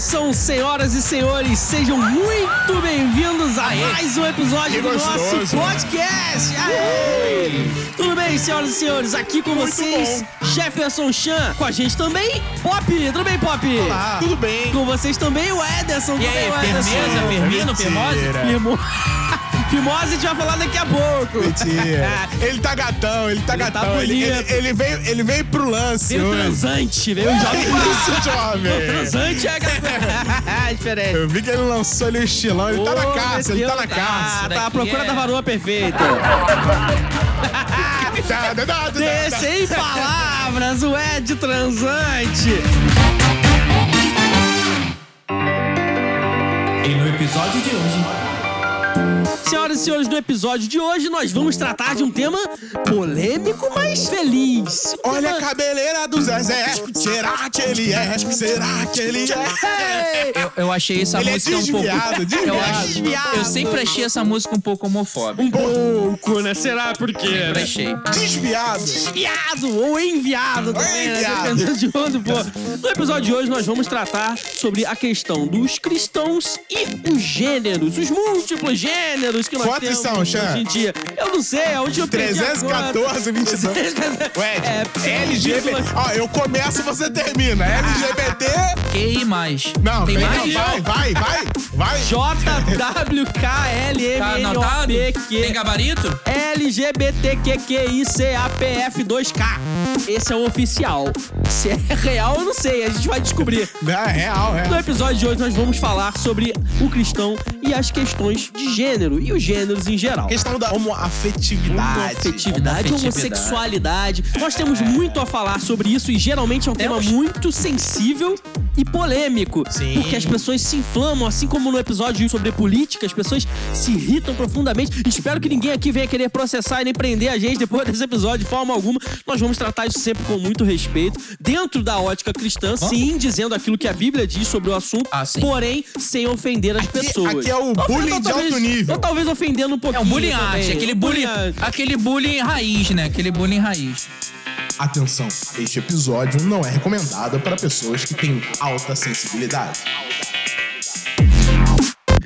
Atenção, senhoras e senhores, sejam muito bem-vindos a mais um episódio do nosso podcast. Aê! Tudo bem, senhoras e senhores? Aqui com Muito vocês, Jefferson Chan. Com a gente também, Pop. Tudo bem, Pop? Olá, tudo bem? Com vocês também, o Ederson. E aí, o Ederson? firmeza, firmino, firmose? Mentira. Firmo... Firmose a gente vai falar daqui a pouco. Mentira. Ele tá gatão, ele tá Ele tá gatão. ele, bonito. ele- ele veio, ele veio pro lance Veio hoje. transante, veio jovem. Isso, jovem. Transante é aquela- diferente. Eu vi que ele lançou ali o estilão, ele tá na caça, ele tá na Deus, caça. Tá, tá à procura é- da varoa perfeita. Tá, tá, tá, tá, tá. Sem palavras, o Ed transante. E no episódio de hoje. Senhoras e senhores, no episódio de hoje nós vamos tratar de um tema polêmico, mas feliz. Olha a cabeleira do Zezé. Será que ele é? Será que ele é? Eu, eu achei essa Ele é música um pouco. desviado, Eu, desviado. acho- Desviado. eu sempre achei essa música um pouco homofóbica. Um pouco, né? Será por quê? Sempre né? achei. Desviado. Desviado ou enviado também, né? enviado. Dependendo de onde for. No episódio de hoje nós vamos tratar sobre a questão dos cristãos e os gêneros, os múltiplos gêneros que nós Quantos temos são, hoje em dia. Eu não sei, aonde eu perdi a 314, 22. Ué, É, LGBT. Ó, eu começo, você termina. LGBT. QI mais. Não, Tem mais? vai, vai, vai, vai. Tá anotado? Tem JWKLMNOPQ gabarito? LGBTQQICAPF2K. Esse é o oficial. Se é real, eu não sei, a gente vai descobrir. É real, é. No episódio de hoje nós vamos falar sobre o cristão e as questões de gênero e os gêneros em geral. Questão da homoafetividade. Homoafetividade, homossexualidade. Nós temos muito a falar sobre isso e geralmente é um tema muito sensível e polêmico. Sim. Porque as pessoas se inflamam, assim como no episódio sobre política, as pessoas se irritam profundamente. Espero que ninguém aqui venha querer processar e nem prender a gente depois desse episódio de forma alguma. Nós vamos tratar isso sempre com muito respeito, dentro da ótica cristã, sim, dizendo aquilo que a Bíblia diz sobre o assunto, Ah, porém sem ofender as pessoas. aqui é o bullying ou de talvez- alto nível. Ou talvez ofendendo um É pouquinho. um bullying também. arte, aquele Um bullying, arte. aquele bullying raiz, né? Aquele bullying raiz. Atenção, este episódio não é recomendado para pessoas que têm alta sensibilidade.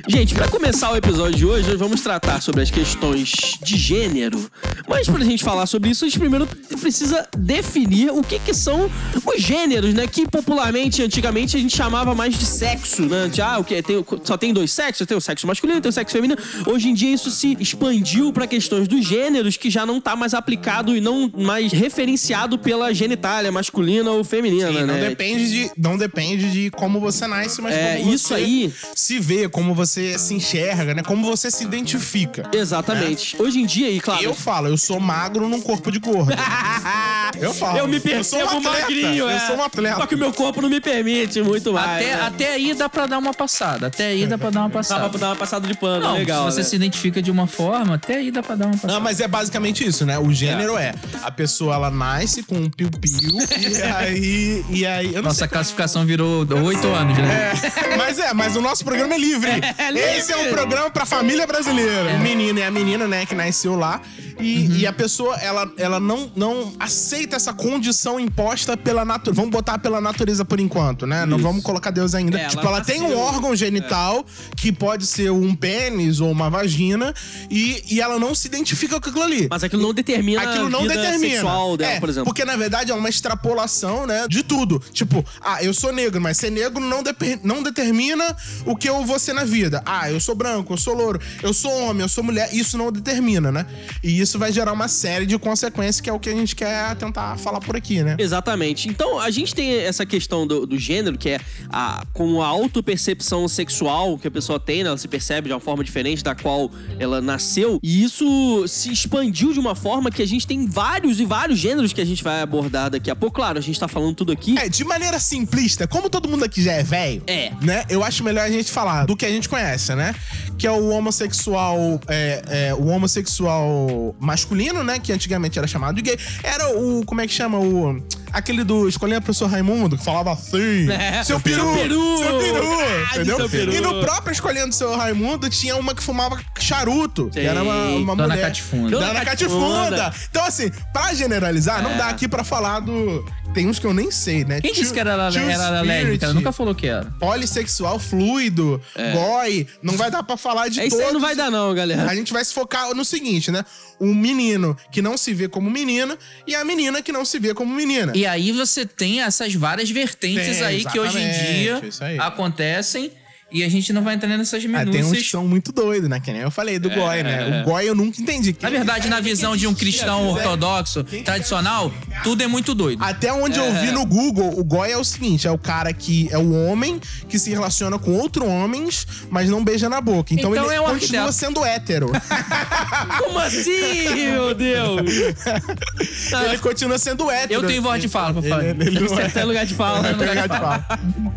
Gente, pra começar o episódio de hoje, nós vamos tratar sobre as questões de gênero. Mas pra gente falar sobre isso, a gente primeiro precisa definir o que que são os gêneros, né? Que popularmente, antigamente, a gente chamava mais de sexo, né? De, ah, o que? Tem, só tem dois sexos, tem o sexo masculino e tem o sexo feminino. Hoje em dia isso se expandiu pra questões dos gêneros, que já não tá mais aplicado e não mais referenciado pela genitália masculina ou feminina, Sim, né? não depende de, não depende de como você nasce, mas É, como isso você aí- se vê, como você se enxerga, né? Como você se identifica. Exatamente. Hoje em dia, e claro. Eu falo, eu sou magro num corpo de gordo. Eu falo. Eu me eu sou percebo um atleta, magrinho, eu é. sou um atleta. Só que o meu corpo não me permite muito mais. Até, né? até aí dá pra dar uma passada. Até aí dá pra dar uma Dá passada. pra dar uma passada de pano, Não, legal. se você né? se identifica de uma forma, até aí dá pra dar uma passada. Não, mas é basicamente isso, né? O gênero é. a pessoa ela nasce com um piu-piu e aí e aí eu não Nossa classificação virou oito anos, né? É, mas é, mas o nosso programa é livre. É. Esse é um programa pra família brasileira. O menino é a menina, né, que nasceu lá. E, Uhum. e a pessoa, ela, ela não, não aceita essa condição imposta pela natureza. Vamos botar pela natureza por enquanto, né? Não Isso. vamos colocar Deus ainda. É, tipo, ela ela tem um órgão genital que pode ser um pênis ou uma vagina e, e ela não se identifica com aquilo ali. Mas aquilo não determina Aquilo não a vida determina. sexual dela, é, por exemplo. Porque na verdade é uma extrapolação, né, de tudo. Tipo, ah, eu sou negro, mas ser negro não, depe- não determina o que eu vou ser na vida. Ah, eu sou branco, eu sou louro, eu sou homem, eu sou mulher. Isso não determina, né? E isso vai gerar uma série de consequências que é o que a gente quer tentar falar por aqui, né? Exatamente. Então, a gente tem essa questão do, do gênero, que é a, com a autopercepção sexual que a pessoa tem, né? Ela se percebe de uma forma diferente da qual ela nasceu. E isso se expandiu de uma forma que a gente tem vários e vários gêneros que a gente vai abordar daqui a pouco. Claro, a gente tá falando tudo aqui. É, de maneira simplista, como todo mundo aqui já é velho, É. né? Eu acho melhor a gente falar do que a gente conhece, né? Que é o homossexual, é, é, o homossexual masculino, né? Que antigamente era chamado de gay. Era o, como é que chama? O aquele do Escolhendo o Professor Raimundo, que falava assim. É, seu peru! seu peru! Seu peru! Entendeu? seu peru. E no próprio Escolhendo o Seu Raimundo tinha uma que fumava charuto. Que era uma, uma Dona mulher. Catifunda. Dona, Dona Catifunda. Catifunda. Então, assim, pra generalizar, não É. dá aqui pra falar do Tem uns que eu nem sei, né? Quem disse que era, era, era lésbica? Ela nunca falou que era. Polissexual fluido, boy. Não vai dar pra falar de É isso todos. aí não vai dar, não, galera. A gente vai se focar no seguinte, né? O menino que não se vê como menino e a menina que não se vê como menina. E aí você tem essas várias vertentes Tem, aí que hoje em dia acontecem e a gente não vai entrar nessas Ah, tem uns que minúcias. são muito doidos, né? Que nem eu falei do Goi, né? O Goi eu nunca entendi. Na verdade, na visão de um cristão ortodoxo, tradicional, tudo é muito doido. Até onde eu vi no Google, o Goi é o seguinte: é o cara que é o homem que se relaciona com outros homens, mas não beija na boca. Então, Então ele é um continua arquiteto. sendo hétero. Como assim, meu Deus? ele continua sendo hétero. Eu tenho voz de fala pra falar. Ele, ele não Você é. tem lugar de fala. Não tem lugar de fala.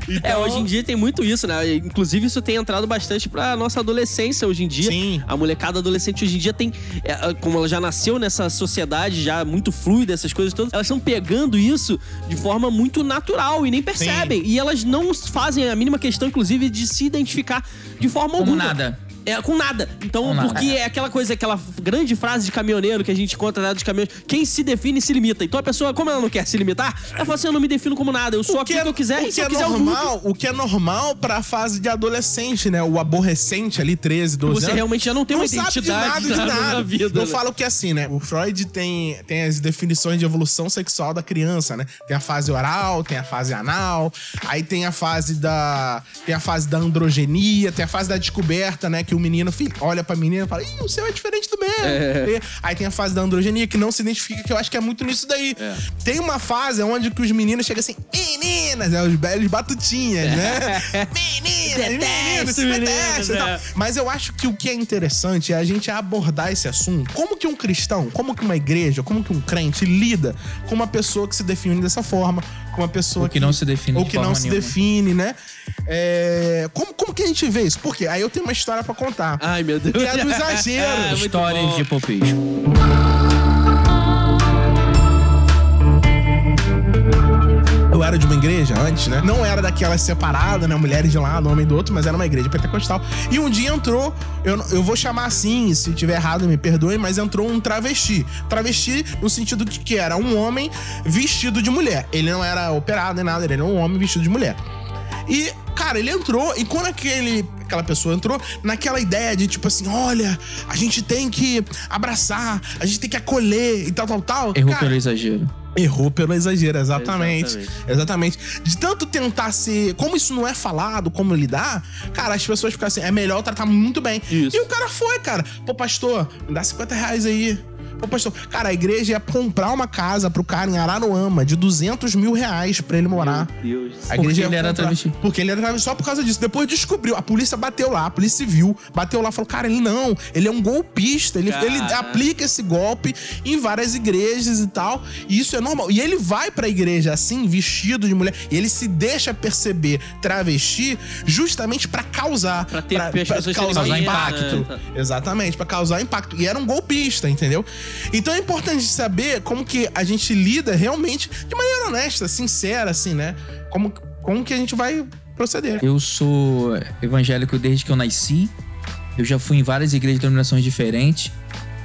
É, Então, hoje em dia tem muito isso, né? Inclusive, isso tem entrado bastante pra nossa adolescência hoje em dia. Sim. A molecada adolescente hoje em dia tem. é, como ela já nasceu nessa sociedade já muito fluida, essas coisas todas, elas estão pegando isso de forma muito natural e nem percebem. E elas não fazem a mínima questão, inclusive, de se identificar de forma Como alguma. nada. É, com nada. Então, Com nada. porque é aquela coisa, aquela grande frase de caminhoneiro que a gente encontra lá dos caminhões. Quem se define se limita. Então a pessoa, como ela não quer se limitar, ela fala assim: eu não me defino como nada, eu sou aquilo que eu quiser o e se que eu é normal, o que é normal pra fase de adolescente, né? O aborrecente ali, 13, 12 Você anos. realmente já não tem uma sabe identidade de nada, de na- nada. na vida, Eu né? falo que assim, né? O Freud tem, tem as definições de evolução sexual da criança, né? Tem a fase oral, tem a fase anal, aí tem a fase da tem a fase da androgenia, tem a fase da descoberta, né? Que o menino fi- olha pra menina e fala: Ih, o seu é diferente do meu. E Aí tem a fase da androgenia que não se identifica, que eu acho que é muito nisso daí. Tem uma fase onde que os meninos chegam assim, meninas, né? Os belos batutinhas, né? meninas, meninas, se detestam e tal. é. Mas eu acho que o que é interessante é a gente abordar esse assunto. Como que um cristão, como que uma igreja, como que um crente lida com uma pessoa que se define dessa forma, com uma pessoa Ou que não se define ou de que não forma se nenhuma. define, né? É, Como, como que a gente vê isso? Porque aí eu tenho uma história pra contar. Ai, meu Deus. Que é do exagero. Ah, Histórias de popismo. Eu era de uma igreja antes, né? Não era daquelas separadas, né? Mulheres de um lado, homem do outro, mas era uma igreja pentecostal. E um dia entrou, eu, eu vou chamar assim, se tiver errado me perdoe, mas entrou um travesti. Travesti no sentido de que era um homem vestido de mulher. Ele não era operado nem nada, ele era um homem vestido de mulher. E, cara, ele entrou, e quando aquele, aquela pessoa entrou, naquela ideia de tipo assim: olha, a gente tem que abraçar, a gente tem que acolher e tal, tal, tal. Errou cara, pelo exagero. Errou pelo exagero, exatamente. Exatamente. Exatamente. De tanto tentar ser. Como isso não é falado, como lidar, cara, as pessoas ficam assim, é melhor tratar muito bem. Isso. E o cara foi, cara. Pô, pastor, me dá 50 reais aí. Pô, pastor, cara, a igreja ia comprar uma casa pro cara em Araruama de 200 mil reais pra ele morar. Meu Deus. A Porque igreja ia ele era travesti. Porque ele era travesti só por causa disso. Depois descobriu, a polícia bateu lá, a polícia civil bateu lá, falou: cara, ele não, ele é um golpista, ele, ele aplica esse golpe em várias igrejas e tal. E isso é normal. E ele vai pra igreja assim, vestido de mulher, e ele se deixa perceber travesti justamente pra causar. Pra ter- pra pessoas causar impacto. né? Exatamente, pra causar impacto. E era um golpista, entendeu? Então é importante saber como que a gente lida realmente de maneira honesta, sincera, assim, né? Como, como que a gente vai proceder. Eu sou evangélico desde que eu nasci. Eu já fui em várias igrejas de denominações diferentes.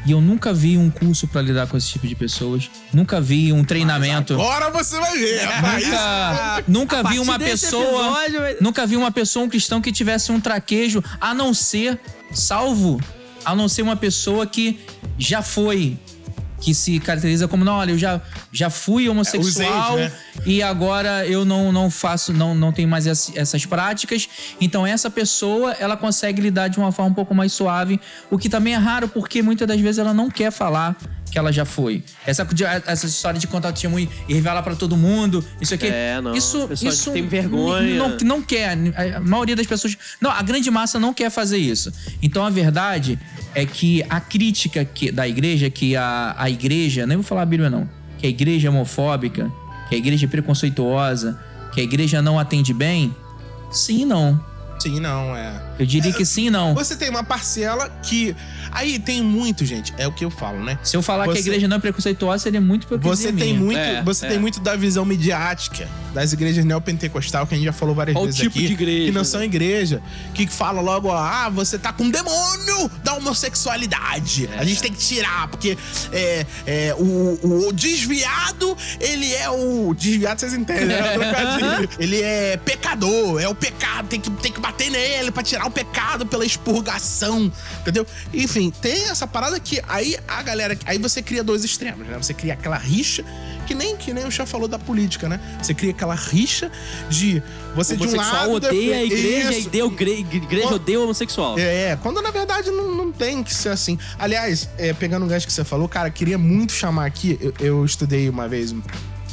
E eu nunca vi um curso pra lidar com esse tipo de pessoas. Nunca vi um treinamento. Agora você vai ver. Nunca, nunca vi uma pessoa. episódio, Nunca vi uma pessoa, um cristão, que tivesse um traquejo, a não ser salvo, a não ser uma pessoa que já foi. Que se caracteriza como, não, olha, eu já, já fui homossexual né? E agora eu não, não faço, não, não tenho mais ess- essas práticas. Então, essa pessoa, ela consegue lidar de uma forma um pouco mais suave, o que também é raro, porque muitas das vezes ela não quer falar que ela já foi. Essa, essa história de contar testemunho e revelar pra todo mundo, isso aqui. É, não. Isso, isso tem vergonha. Não, não quer. A maioria das pessoas. Não, a grande massa não quer fazer isso. Então a verdade é que a crítica que, da igreja, que a, a igreja, nem vou falar a Bíblia não, que a igreja é homofóbica, que a igreja é preconceituosa, que a igreja não atende bem, sim não. Sim, não, é. Eu diria que sim e não. Você tem uma parcela que. Aí tem muito, gente. É o que eu falo, né? Se eu falar que a Você- igreja não é preconceituosa, seria muito Você tem minha. muito, É, você é. tem muito da visão midiática das igrejas neopentecostal que a gente já falou várias Qual vezes tipo aqui, de igreja, que não são igreja, que fala logo, ah, você tá com um demônio da homossexualidade. A gente tem que tirar porque é, é, o, o desviado ele é o desviado vocês entendem, né? O trocadilho. ele é pecador, é o pecado, tem que tem que bater nele pra tirar o pecado pela expurgação, entendeu? Enfim, tem essa parada que aí a galera, aí você cria dois extremos, né? Você cria aquela rixa que nem que nem o chá falou da política, né? Você cria aquela rixa de você de um lado odeia a igreja, Isso. e deu igre- igreja Quando- odeia o homossexual. É, quando na verdade não, não tem que ser assim. Aliás, é, pegando o gancho que você falou, cara, queria muito chamar aqui. Eu, eu estudei uma vez um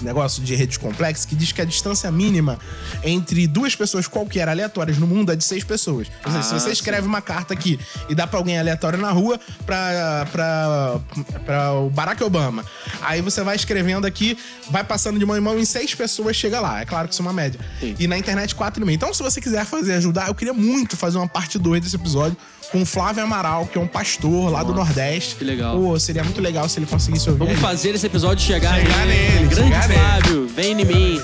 negócio de redes complexas que diz que a distância mínima entre duas pessoas qualquer aleatórias no mundo é de seis pessoas. Ou seja, se Ah, você sim. escreve uma carta aqui e dá pra alguém aleatório na rua, pra, pra, pra o Barack Obama. Aí você vai escrevendo aqui, vai passando de mão em mão em seis pessoas, chega lá. É claro que isso é uma média. Sim. E na internet, quatro e meio. Então, se você quiser fazer ajudar, eu queria muito fazer uma parte 2 desse episódio com o Flávio Amaral, que é um pastor lá do Nordeste. que legal. Pô, seria muito legal se ele conseguisse ouvir. Vamos fazer esse episódio chegar, Chegar nele, Grande chegar nele. Flávio, vem em mim.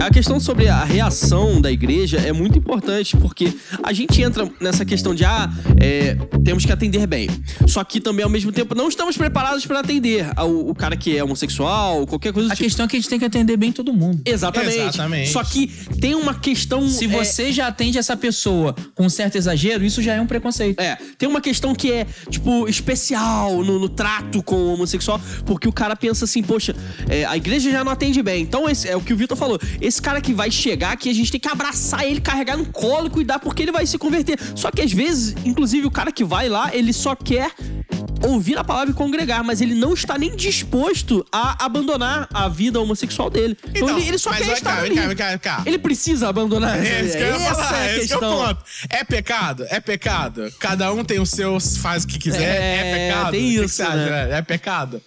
A questão sobre a reação da igreja é muito importante, porque a gente entra nessa questão de, ah, é, temos que atender bem. Só que também, ao mesmo tempo, não estamos preparados para atender ao- o cara que é homossexual, qualquer coisa do A tipo. questão é que a gente tem que atender bem todo mundo. Exatamente. Exatamente. Só que tem uma questão. Se é, você já atende essa pessoa com um certo exagero, isso já é um preconceito. É, tem uma questão que é, tipo, especial no, no trato com o homossexual, porque o cara pensa assim, poxa, é, a igreja já não atende bem. Então, esse, é o que o Vitor falou. Esse cara que vai chegar aqui, a gente tem que abraçar ele, carregar no colo e cuidar, porque ele vai se converter. Só que às vezes, inclusive, o cara que vai lá, ele só quer ouvir a palavra e congregar, mas ele não está nem disposto a abandonar a vida homossexual dele. Então, Então, ele, ele só quer vem estar cá, vem ali. cá, vem cá, vem cá. Ele precisa abandonar É isso que eu ia Essa falar, é a esse que é questão. ponto. É pecado? É pecado. Cada um tem o seu, faz o que quiser. É, É, pecado? tem que que isso, acha, né? É pecado?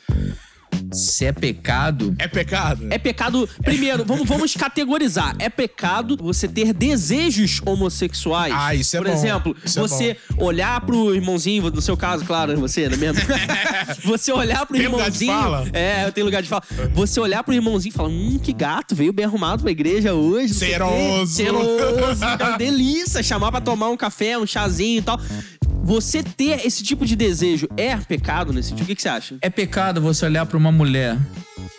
Se é pecado, É pecado? É pecado. Primeiro, vamos, vamos categorizar. É pecado você ter desejos homossexuais. Ah, isso é Por bom. exemplo, Isso é você olhar pro irmãozinho, no seu caso, claro, você, não é mesmo? você olhar pro Tem lugar de irmãozinho. fala? É, tem lugar de fala. Você olhar pro irmãozinho e falar: hum, que gato, veio bem arrumado pra igreja hoje. Cheiroso. Cheiroso. cara, delícia. Chamar pra tomar um café, um chazinho e tal. Você ter esse tipo de desejo é pecado nesse sentido? O que, que você acha? é pecado você olhar pra uma mulher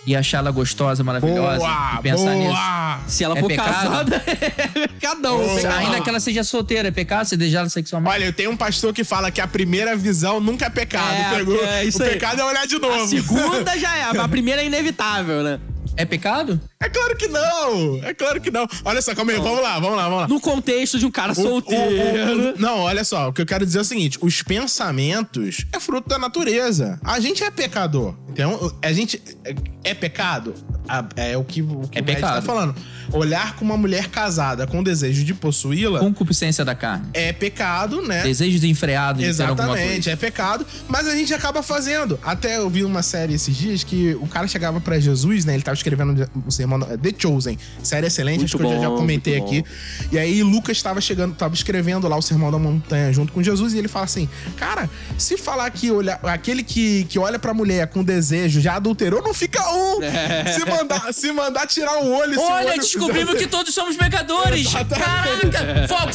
e achá-la gostosa, maravilhosa Boa! e pensar nisso. boa! Se ela É for pecado? casada, é pecadão. Boa. Ainda que ela seja solteira, é pecado você desejar ela sexualmente? Olha, eu tenho um pastor que fala que a primeira visão nunca é pecado. É, Pegou? é isso o aí. pecado é olhar de A novo. segunda já é, a primeira é inevitável, né? É pecado? É claro que não! É claro que não. Olha só, calma aí, vamos lá, vamos lá, vamos lá. No contexto de um cara O- o- solteiro. o- não, olha só, o que eu quero dizer é o seguinte: os pensamentos é fruto da natureza. A gente é pecador. Então, a gente é, é pecado. A- É o que, o que É o tá falando. Olhar com uma mulher casada com desejo de possuí-la Concupiscência da carne. é pecado, né? Desejo desenfreado de Exatamente, é pecado, mas a gente acaba fazendo. Até eu vi uma série esses dias que o cara chegava pra Jesus, né? Ele tava escrevendo um sermão uh, The Chosen, série excelente, Muito acho que eu já- já bom, comentei aqui. E aí Lucas tava chegando, tava escrevendo lá o sermão da montanha junto com Jesus e ele fala assim: "Cara, se falar que olhar, aquele que, que olha pra mulher com desejo já adulterou, não fica um. Se mandar, se mandar tirar o olho, Olha, olho descobrimos fizer- que todos somos pecadores! Exatamente. Caraca! Fogo!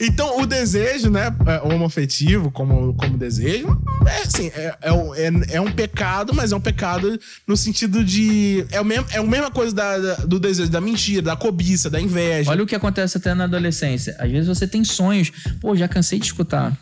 Então, o desejo, né, é, homoafetivo, como, como desejo, é assim, é, é, um- é- é um pecado, mas é um pecado no sentido de. É, o mesmo, é a mesma coisa da- da- do desejo, da mentira, da cobiça, da inveja. Olha o que acontece até na adolescência. Às vezes você tem sonhos. Pô, já cansei de escutar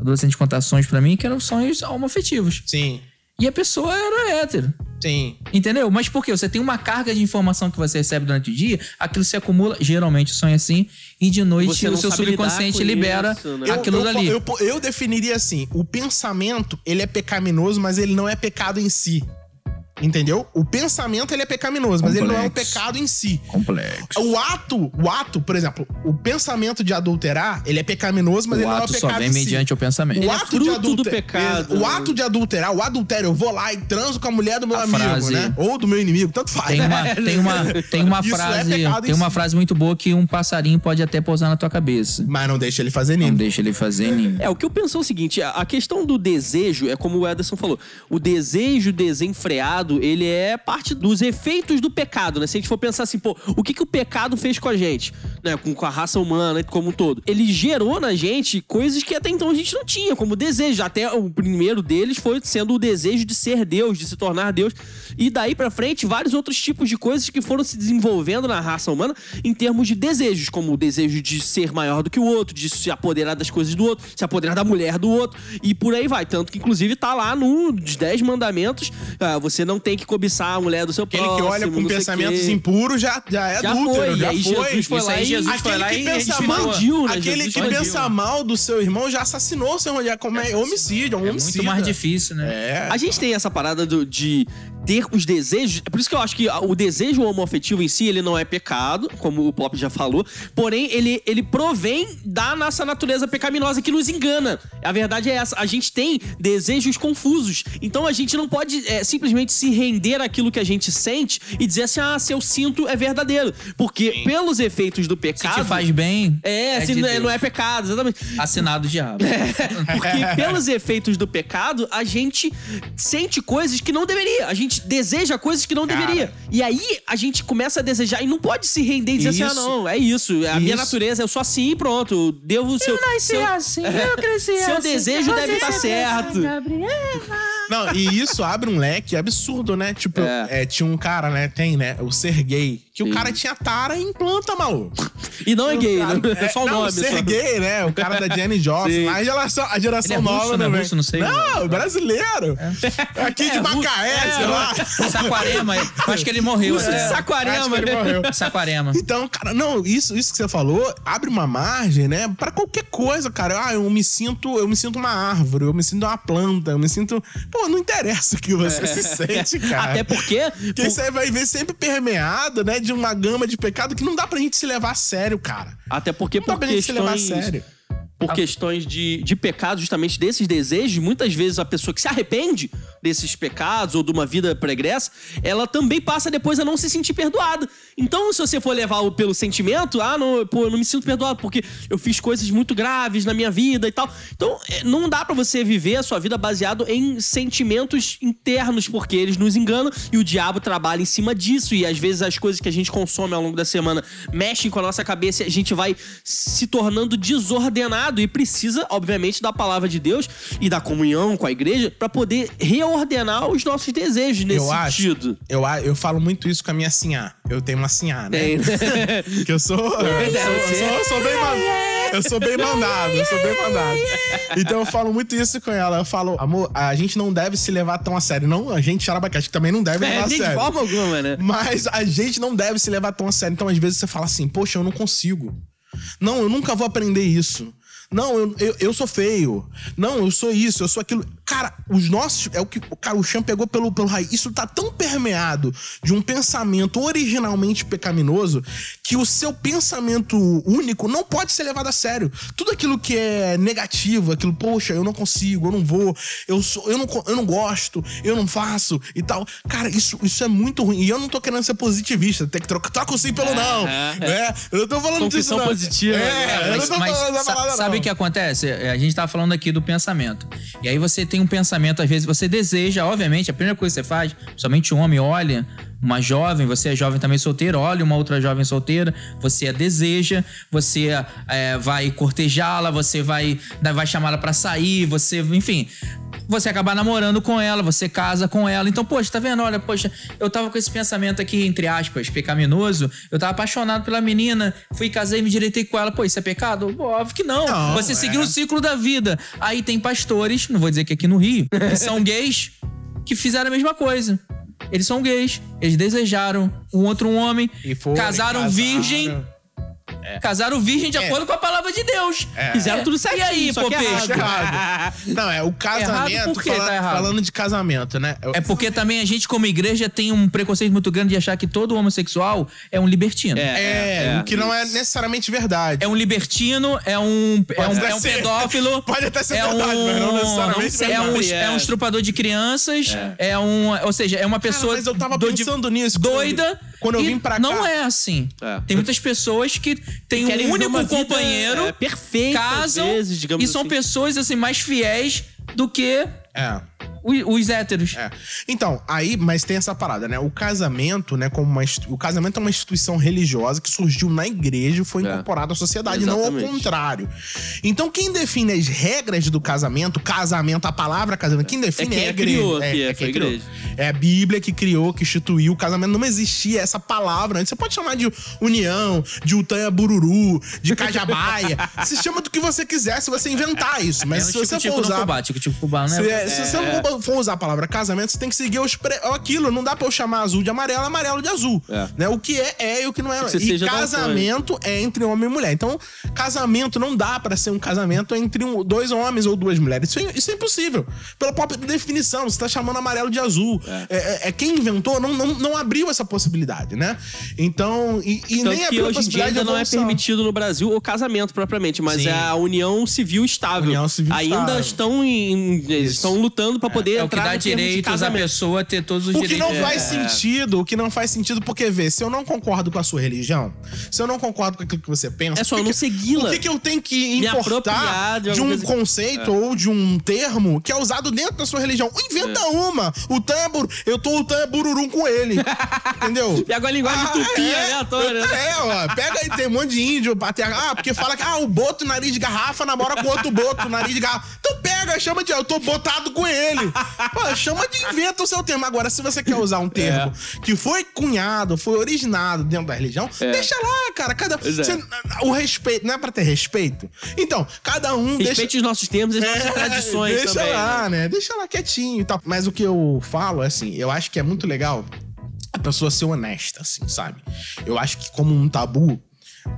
adolescente contar sonhos pra mim que eram sonhos homoafetivos. Sim, E a pessoa era hétero. sim. Entendeu? Mas por quê? Você tem uma carga de informação que você recebe durante o dia, aquilo se acumula, geralmente o sonho é assim, e de noite o seu subconsciente libera isso, né? Eu- aquilo eu, dali. Eu, eu, eu definiria assim: o pensamento, ele é pecaminoso, mas ele não é pecado em si. Entendeu? O pensamento ele é pecaminoso, mas ele não é um Complexo. pecado em si. Complexo. O ato, o ato, por exemplo, o pensamento de adulterar, ele é pecaminoso, mas o ele não é um ato pecado só vem em si. mediante o pensamento. O Ele é ato de do adulter- pecado. O ato de adulterar, o adultério, eu vou lá e transo com a mulher do meu A amigo, frase- né? Ou do meu inimigo, tanto faz. Tem uma, tem uma, tem uma é frase, em tem uma si. frase muito boa que um passarinho pode até pousar na tua cabeça. Mas não deixa ele fazer Não ninho. deixa ele fazer ninho. É, o que eu penso é o seguinte, a a questão do desejo, é como o Ederson falou, o desejo desenfreado, ele é parte dos efeitos do pecado, né? Se a gente for pensar assim, pô, o que, que o pecado fez com a gente, né? Com, com a raça humana como um todo. Ele gerou na gente coisas que até então a gente não tinha, como desejo. Até o primeiro deles foi sendo o desejo de ser Deus, de se tornar Deus. E daí pra frente, vários outros tipos de coisas que foram se desenvolvendo na raça humana em termos de desejos, como o desejo de ser maior do que o outro, de se apoderar das coisas do outro, se apoderar da mulher do outro, e por aí vai. Tanto que, inclusive, tá lá nos Dez Mandamentos, ah, você não tem que cobiçar a mulher do seu Aquele próximo. que olha com não pensamentos impuros já, já é Já adúltero, foi, e já aí foi. Jesus foi Isso lá aí e... Jesus Aquele foi lá que pensa mal, né? aquele Jesus que pensa mal do seu irmão já assassinou seu irmão, já como é homicídio, é um É muito mais difícil, né? É. A gente tem essa parada do- de ter os desejos. É por isso que eu acho que o desejo homoafetivo em si, ele não é pecado, como o Pop já falou. Porém, ele, ele provém da nossa natureza pecaminosa que nos engana. A verdade é essa. A gente tem desejos confusos. Então a gente não pode é, simplesmente se render àquilo que a gente sente e dizer assim: ah, se eu sinto é verdadeiro. Porque pelos efeitos do Se pecado. te faz bem, É, se de não, é, Deus. não é pecado, exatamente. Assinado o diabo. Porque pelos efeitos do pecado, a gente sente coisas que não deveria. A gente deseja coisas que não Cara. deveria. E aí a gente começa a desejar e não pode se render e dizer assim: ah, Isso. não, é isso. A minha Isso. natureza, eu sou assim e pronto. Eu devo o seu. seu, assim, eu cresci seu desejo deve estar certo. Não, e isso abre um leque absurdo, né? Tipo, É. é, tinha um cara, né? Tem, né? O Sergei. Que Sim. o cara tinha tara em planta, maluco. E não é gay, Cara, né? É só o não, nome. O só. Né? O cara da Jenny. Sim. A geração, a geração Ele é nova russo, né? vem. Russo, não sei. Não, brasileiro. Aqui de É, russo. Macaé, É, sei lá. Saquarema, eu acho que ele morreu. Russo de né? Saquarema. Acho que ele morreu. Saquarema. Então, cara, não, isso, isso que você falou abre uma margem, né, Pra qualquer coisa, cara. Ah, eu me sinto, eu me sinto uma árvore, eu me sinto uma planta, eu me sinto, pô, não interessa o que você se sente, cara. Até porque. Porque você vai ver sempre permeado, né, de uma gama de pecado que não dá pra gente se levar a sério, cara. Até porque Não dá por pra gente se levar a sério. Por questões de, de pecado, justamente desses desejos, muitas vezes a pessoa que se arrepende desses pecados ou de uma vida pregressa, ela também passa depois a não se sentir perdoada. Então, se você for levar pelo sentimento, ah, não, pô, eu não me sinto perdoado porque eu fiz coisas muito graves na minha vida e tal. Então, é, não dá pra você viver a sua vida baseado em sentimentos internos, porque eles nos enganam e o diabo trabalha em cima disso. E às vezes as coisas que a gente consome ao longo da semana mexem com a nossa cabeça e a gente vai se tornando desordenado e precisa, obviamente, da palavra de Deus e da comunhão com a igreja pra poder reordenar os nossos desejos nesse eu acho. sentido. Eu, eu falo muito isso com a minha sinhá. Eu tenho uma sinhá, né? Tem. Que eu sou. eu sou, eu sou, bem mandado. Eu sou bem mandado, eu sou bem mandado. Então eu falo muito isso com ela. Eu falo, amor, a gente não deve se levar tão a sério. Não, a gente, Xarabacate, também não deve levar É, a de sério. forma alguma, né? Mas a gente não deve se levar tão a sério. Então, às vezes, você fala assim, poxa, eu não consigo. Não, eu nunca vou aprender isso. Não, eu, eu, eu sou feio. Não, eu sou isso, eu sou aquilo. Cara, os nossos. É o que. Cara, o Chan pegou pelo, pelo raiz. Isso tá tão permeado de um pensamento originalmente pecaminoso que o seu pensamento único não pode ser levado a sério. Tudo aquilo que é negativo, aquilo, poxa, eu não consigo, eu não vou, eu, sou, eu, não, eu não gosto, eu não faço e tal. Cara, isso, isso é muito ruim. E eu não tô querendo ser positivista, tem que trocar, troca o sim pelo não. é. É, eu não tô falando disso. Confissão não. positiva, É, né? eu Mas, não tô mas falando da palavra, sabe o que acontece? É, A gente tá falando aqui do pensamento. E aí você tem um pensamento, às vezes você deseja, obviamente, a primeira coisa que você faz, somente um homem olha uma jovem, você é jovem também solteira, olha uma outra jovem solteira, você a deseja, você é, vai cortejá-la, você vai, vai chamá-la pra sair, você, enfim, você acaba namorando com ela, você casa com ela. Então, poxa, tá vendo? Olha, poxa, eu tava com esse pensamento aqui, entre aspas, pecaminoso. Eu tava apaixonado pela menina, fui casei, me direitei com ela. Pô, isso é pecado? Óbvio que não. Não, você é. seguiu o ciclo da vida. Aí tem pastores, não vou dizer que aqui no Rio, que são gays, que fizeram a mesma coisa. Eles são gays, eles desejaram um outro homem, E foram, casaram casaram. virgem. Casaram virgem de É. acordo com a palavra de Deus. Fizeram tudo certinho, E aí, só que Popesco? errado. Errado. Não, é o casamento. por quê? fala- Tá errado. falando de casamento, né? É porque também a gente, como igreja, tem um preconceito muito grande de achar que todo homossexual é um libertino. É, o que não é necessariamente verdade. É um libertino, é um, é um, é um pedófilo. Pode até ser é verdade, um, mas não necessariamente é um, verdade. é um estrupador de crianças, é, um, ou seja, é uma pessoa mas eu tava do- pensando nisso quando eu vim- doida. Quando eu e vim pra Não cá. é assim. É. Tem muitas pessoas que têm Querem um único companheiro, é, perfeita, às casam vezes, digamos e são assim. pessoas assim mais fiéis do que É. os héteros. É. Então, aí, mas tem essa parada, né? O casamento, né, como uma o casamento é uma instituição religiosa que surgiu na igreja e foi É. incorporada à sociedade, não ao Exatamente. contrário. Então, quem define as regras do casamento, casamento, a palavra casamento, quem define É é, quem a a igreja. criou, é, que é quem a criou. igreja. É a Bíblia que criou, que instituiu o casamento. Não existia essa palavra antes. Você pode chamar de união, de utanha bururu, de cajabaia. se chama do que você quiser se você inventar isso. Mas Menos se você tico-tico for no usar tico-tico no fubá, né? se, é, se você não for usar a palavra casamento, você tem que seguir os pre... aquilo. Não dá pra eu chamar azul de amarelo, amarelo de azul. É. Né? O que é, é e o que não é. Que E casamento é entre homem e mulher. Então, casamento não dá pra ser um casamento entre um- dois homens ou duas mulheres. Isso é, isso é impossível. Pela própria definição, você tá chamando amarelo de azul. É, é- é quem inventou não, não, não abriu essa possibilidade, né? Então, e, e Tanto nem que abriu a hoje em dia possibilidade ainda de não é permitido no Brasil o casamento propriamente, mas Sim. é a união civil estável. União civil ainda estável. estão em, estão lutando pra poder É o que entrar dá direitos à pessoa ter todos os O que direitos. não faz É. sentido, o que não faz sentido, porque vê, se eu não concordo com a sua religião, se eu não concordo com aquilo que você pensa. É só que não que- segui-la. Por que, que eu tenho que importar de de, um conceito ou de um termo que é usado dentro da sua religião? Inventa uma! O tambor, eu tô o tambururum com ele. entendeu? Pega a linguagem Ah, tupi, é. aleatória. né? É, ó, pega aí, tem um monte de índio, até, ah, porque fala que ah, o boto nariz de garrafa namora com outro boto nariz de garrafa. Então pega, chama de eu tô botado com ele. Pô, chama de inventa o seu termo. Agora, se você quer usar um termo que foi cunhado, foi originado dentro da religião, deixa lá, cara. Cada, é. você- o respeito, não é pra ter respeito? Então, cada um deixa. Respeite os nossos termos e as nossas É, tradições deixa também. lá, né? Deixa lá quietinho e tal. Mas o que eu falo, assim, eu acho que é muito legal a pessoa ser honesta, assim, sabe? Eu acho que como um tabu,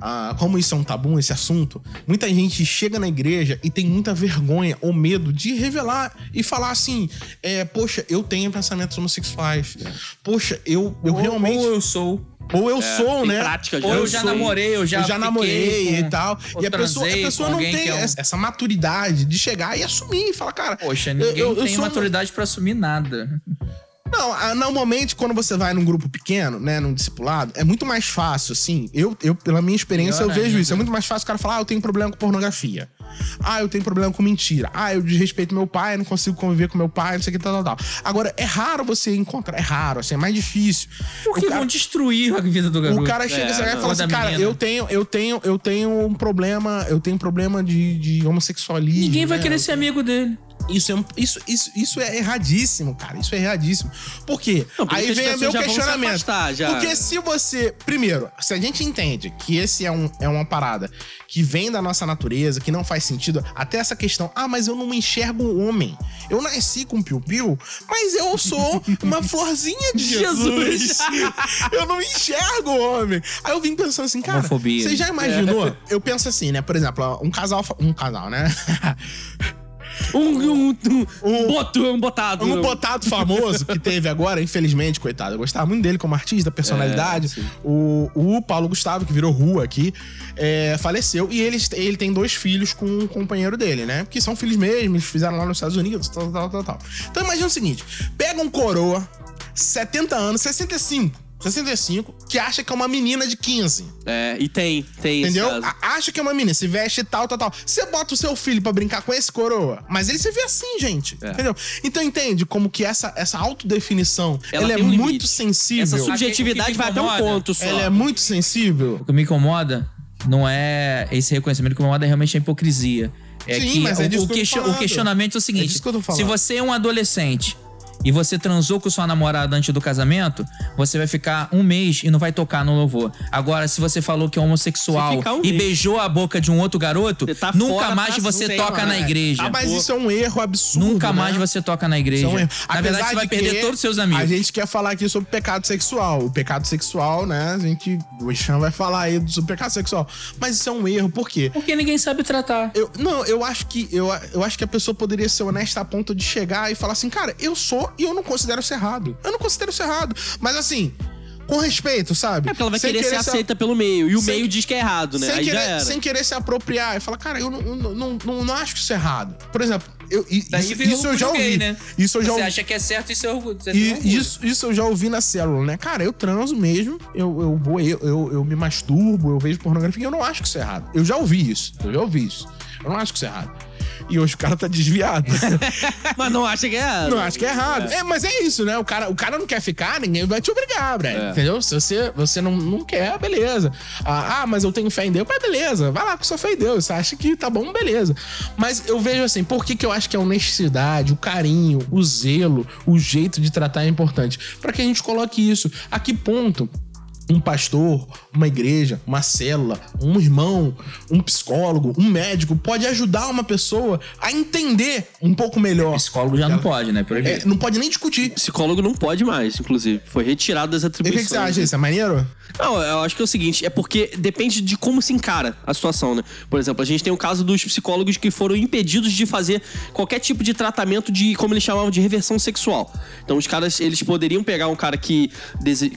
ah, como isso é um tabu, esse assunto, muita gente chega na igreja e tem muita vergonha ou medo de revelar e falar assim: é, poxa, eu tenho pensamentos homossexuais. Poxa, eu, eu Ou- realmente. Ou eu sou. Ou eu sou, tem né? prática já. Ou eu Eu já sou- namorei, eu já eu já namorei com- e tal. ou E a pessoa, a pessoa não tem é um- essa, maturidade de chegar e assumir e falar, cara. Poxa, eu- ninguém eu- eu tem sou maturidade pra assumir nada. Não, normalmente quando você vai num grupo pequeno, né, num discipulado, é muito mais fácil, assim. Eu, eu pela minha experiência, Pior eu vejo ainda. isso. É muito mais fácil o cara falar, ah, eu tenho problema com pornografia. Ah, eu tenho problema com mentira. Ah, eu desrespeito meu pai, não consigo conviver com meu pai, não sei o que, tal, tal, tal. Agora, é raro você encontrar, é raro, assim, é mais difícil. Porque O cara- vão destruir a vida do garoto. o cara chega É, e fala assim, cara, menina. eu tenho, eu tenho, eu tenho um problema, eu tenho um problema de, de homossexualismo. Ninguém vai né? querer ser amigo dele. Isso é, um- isso, isso, isso é erradíssimo, cara. Isso é erradíssimo. Por quê? Não, Aí vem meu vão se questionamento. afastar, já. Porque se você. Primeiro, se a gente entende que esse é, um, é uma parada que vem da nossa natureza, que não faz sentido, até essa questão, ah, mas eu não me enxergo um homem. Eu nasci com piu-piu, mas eu sou uma florzinha de Jesus. Jesus. eu não enxergo homem. Aí eu vim pensando assim, cara, Homofobia. você já imaginou? Eu penso assim, né? Por exemplo, um casal. Um casal, né? Um, um, um, Um- boto, um botado. Um botado famoso que teve agora, infelizmente, coitado. Eu gostava muito dele como artista, personalidade. É, o, o Paulo Gustavo, que virou rua aqui, é, faleceu. E ele, ele tem dois filhos com um companheiro dele, né? Que são filhos mesmo, eles fizeram lá nos Estados Unidos, tal, tal, tal, tal. Então imagina o seguinte: pega um coroa, 70 anos, 65. 65, que acha que é uma menina de 15. É, e tem, tem esse Entendeu? Acha que é uma menina, se veste tal, tal, tal. Você bota o seu filho pra brincar com esse coroa, mas ele se vê assim, gente. É. Entendeu? Então entende como que essa, essa autodefinição, Ela ela, é um muito limite. sensível. Essa subjetividade vai até um ponto só. Ela é muito sensível. O que me incomoda não é esse reconhecimento, o que me incomoda é realmente a hipocrisia. É Sim, que mas é o, disso o que eu tô question- o questionamento é o seguinte: É disso que eu tô falando. se você é um adolescente e você transou com sua namorada antes do casamento, você vai ficar um mês e não vai tocar no louvor. Agora, se você falou que é homossexual um e mês. beijou a boca de um outro garoto, tá nunca fora mais pra você toca mano. na É. igreja. Ah, mas isso é um erro absurdo. Nunca né? mais você toca na igreja. Isso é um erro. Na verdade, você vai de perder todos os seus amigos. A gente quer falar aqui sobre pecado sexual. O pecado sexual, né? A gente. O Ixan vai falar aí sobre pecado sexual. Mas isso é um erro, por quê? Porque ninguém sabe tratar. Eu, não, eu acho que eu, eu acho que a pessoa poderia ser honesta a ponto de chegar e falar assim, cara, eu sou e eu não considero isso errado. Eu não considero isso errado. Mas assim, com respeito, sabe? É porque ela vai Sem querer ser a- aceita pelo meio. E o Sem- meio diz que é errado, né? Sem Aí já querer, era. sem querer se apropriar e falar, cara, eu não, não, não, não, não acho que isso é errado. Por exemplo, eu, isso, isso eu já ouvi. gay, né? Isso eu já Você ouvi. acha que é certo isso é orgulho. você tem orgulho. E isso, isso eu já ouvi na célula, né? Cara, eu transo mesmo, eu, eu vou, eu, eu, eu me masturbo, eu vejo pornografia, eu não acho que isso é errado. Eu já ouvi isso, eu já ouvi isso. Eu não acho que isso é errado. E hoje o cara tá desviado. Mas não acha que é errado. não acho que é errado. É. mas é isso, né? O cara, o cara não quer ficar, ninguém vai te obrigar, Brad. É. Entendeu? Se você, você não, não quer, beleza. Ah, ah, mas eu tenho fé em Deus, mas beleza. Vai lá com sua fé em Deus. Você acha que tá bom, beleza. Mas eu vejo assim, por que, que eu acho que a honestidade, o carinho, o zelo, o jeito de tratar é importante? Pra que a gente coloque isso. A que ponto um pastor, uma igreja, uma célula, um irmão, um psicólogo, um médico pode ajudar uma pessoa a entender um pouco melhor. Psicólogo já não pode, né? É, não pode nem discutir. Psicólogo não pode mais, inclusive. Foi retirado das E o que, atribuições. que você acha disso? É maneiro? Não, eu acho que é o seguinte, é porque depende de como se encara a situação, né? Por exemplo, a gente tem o caso dos psicólogos que foram impedidos de fazer qualquer tipo de tratamento de, como eles chamavam, de reversão sexual. Então os caras, eles poderiam pegar um cara que,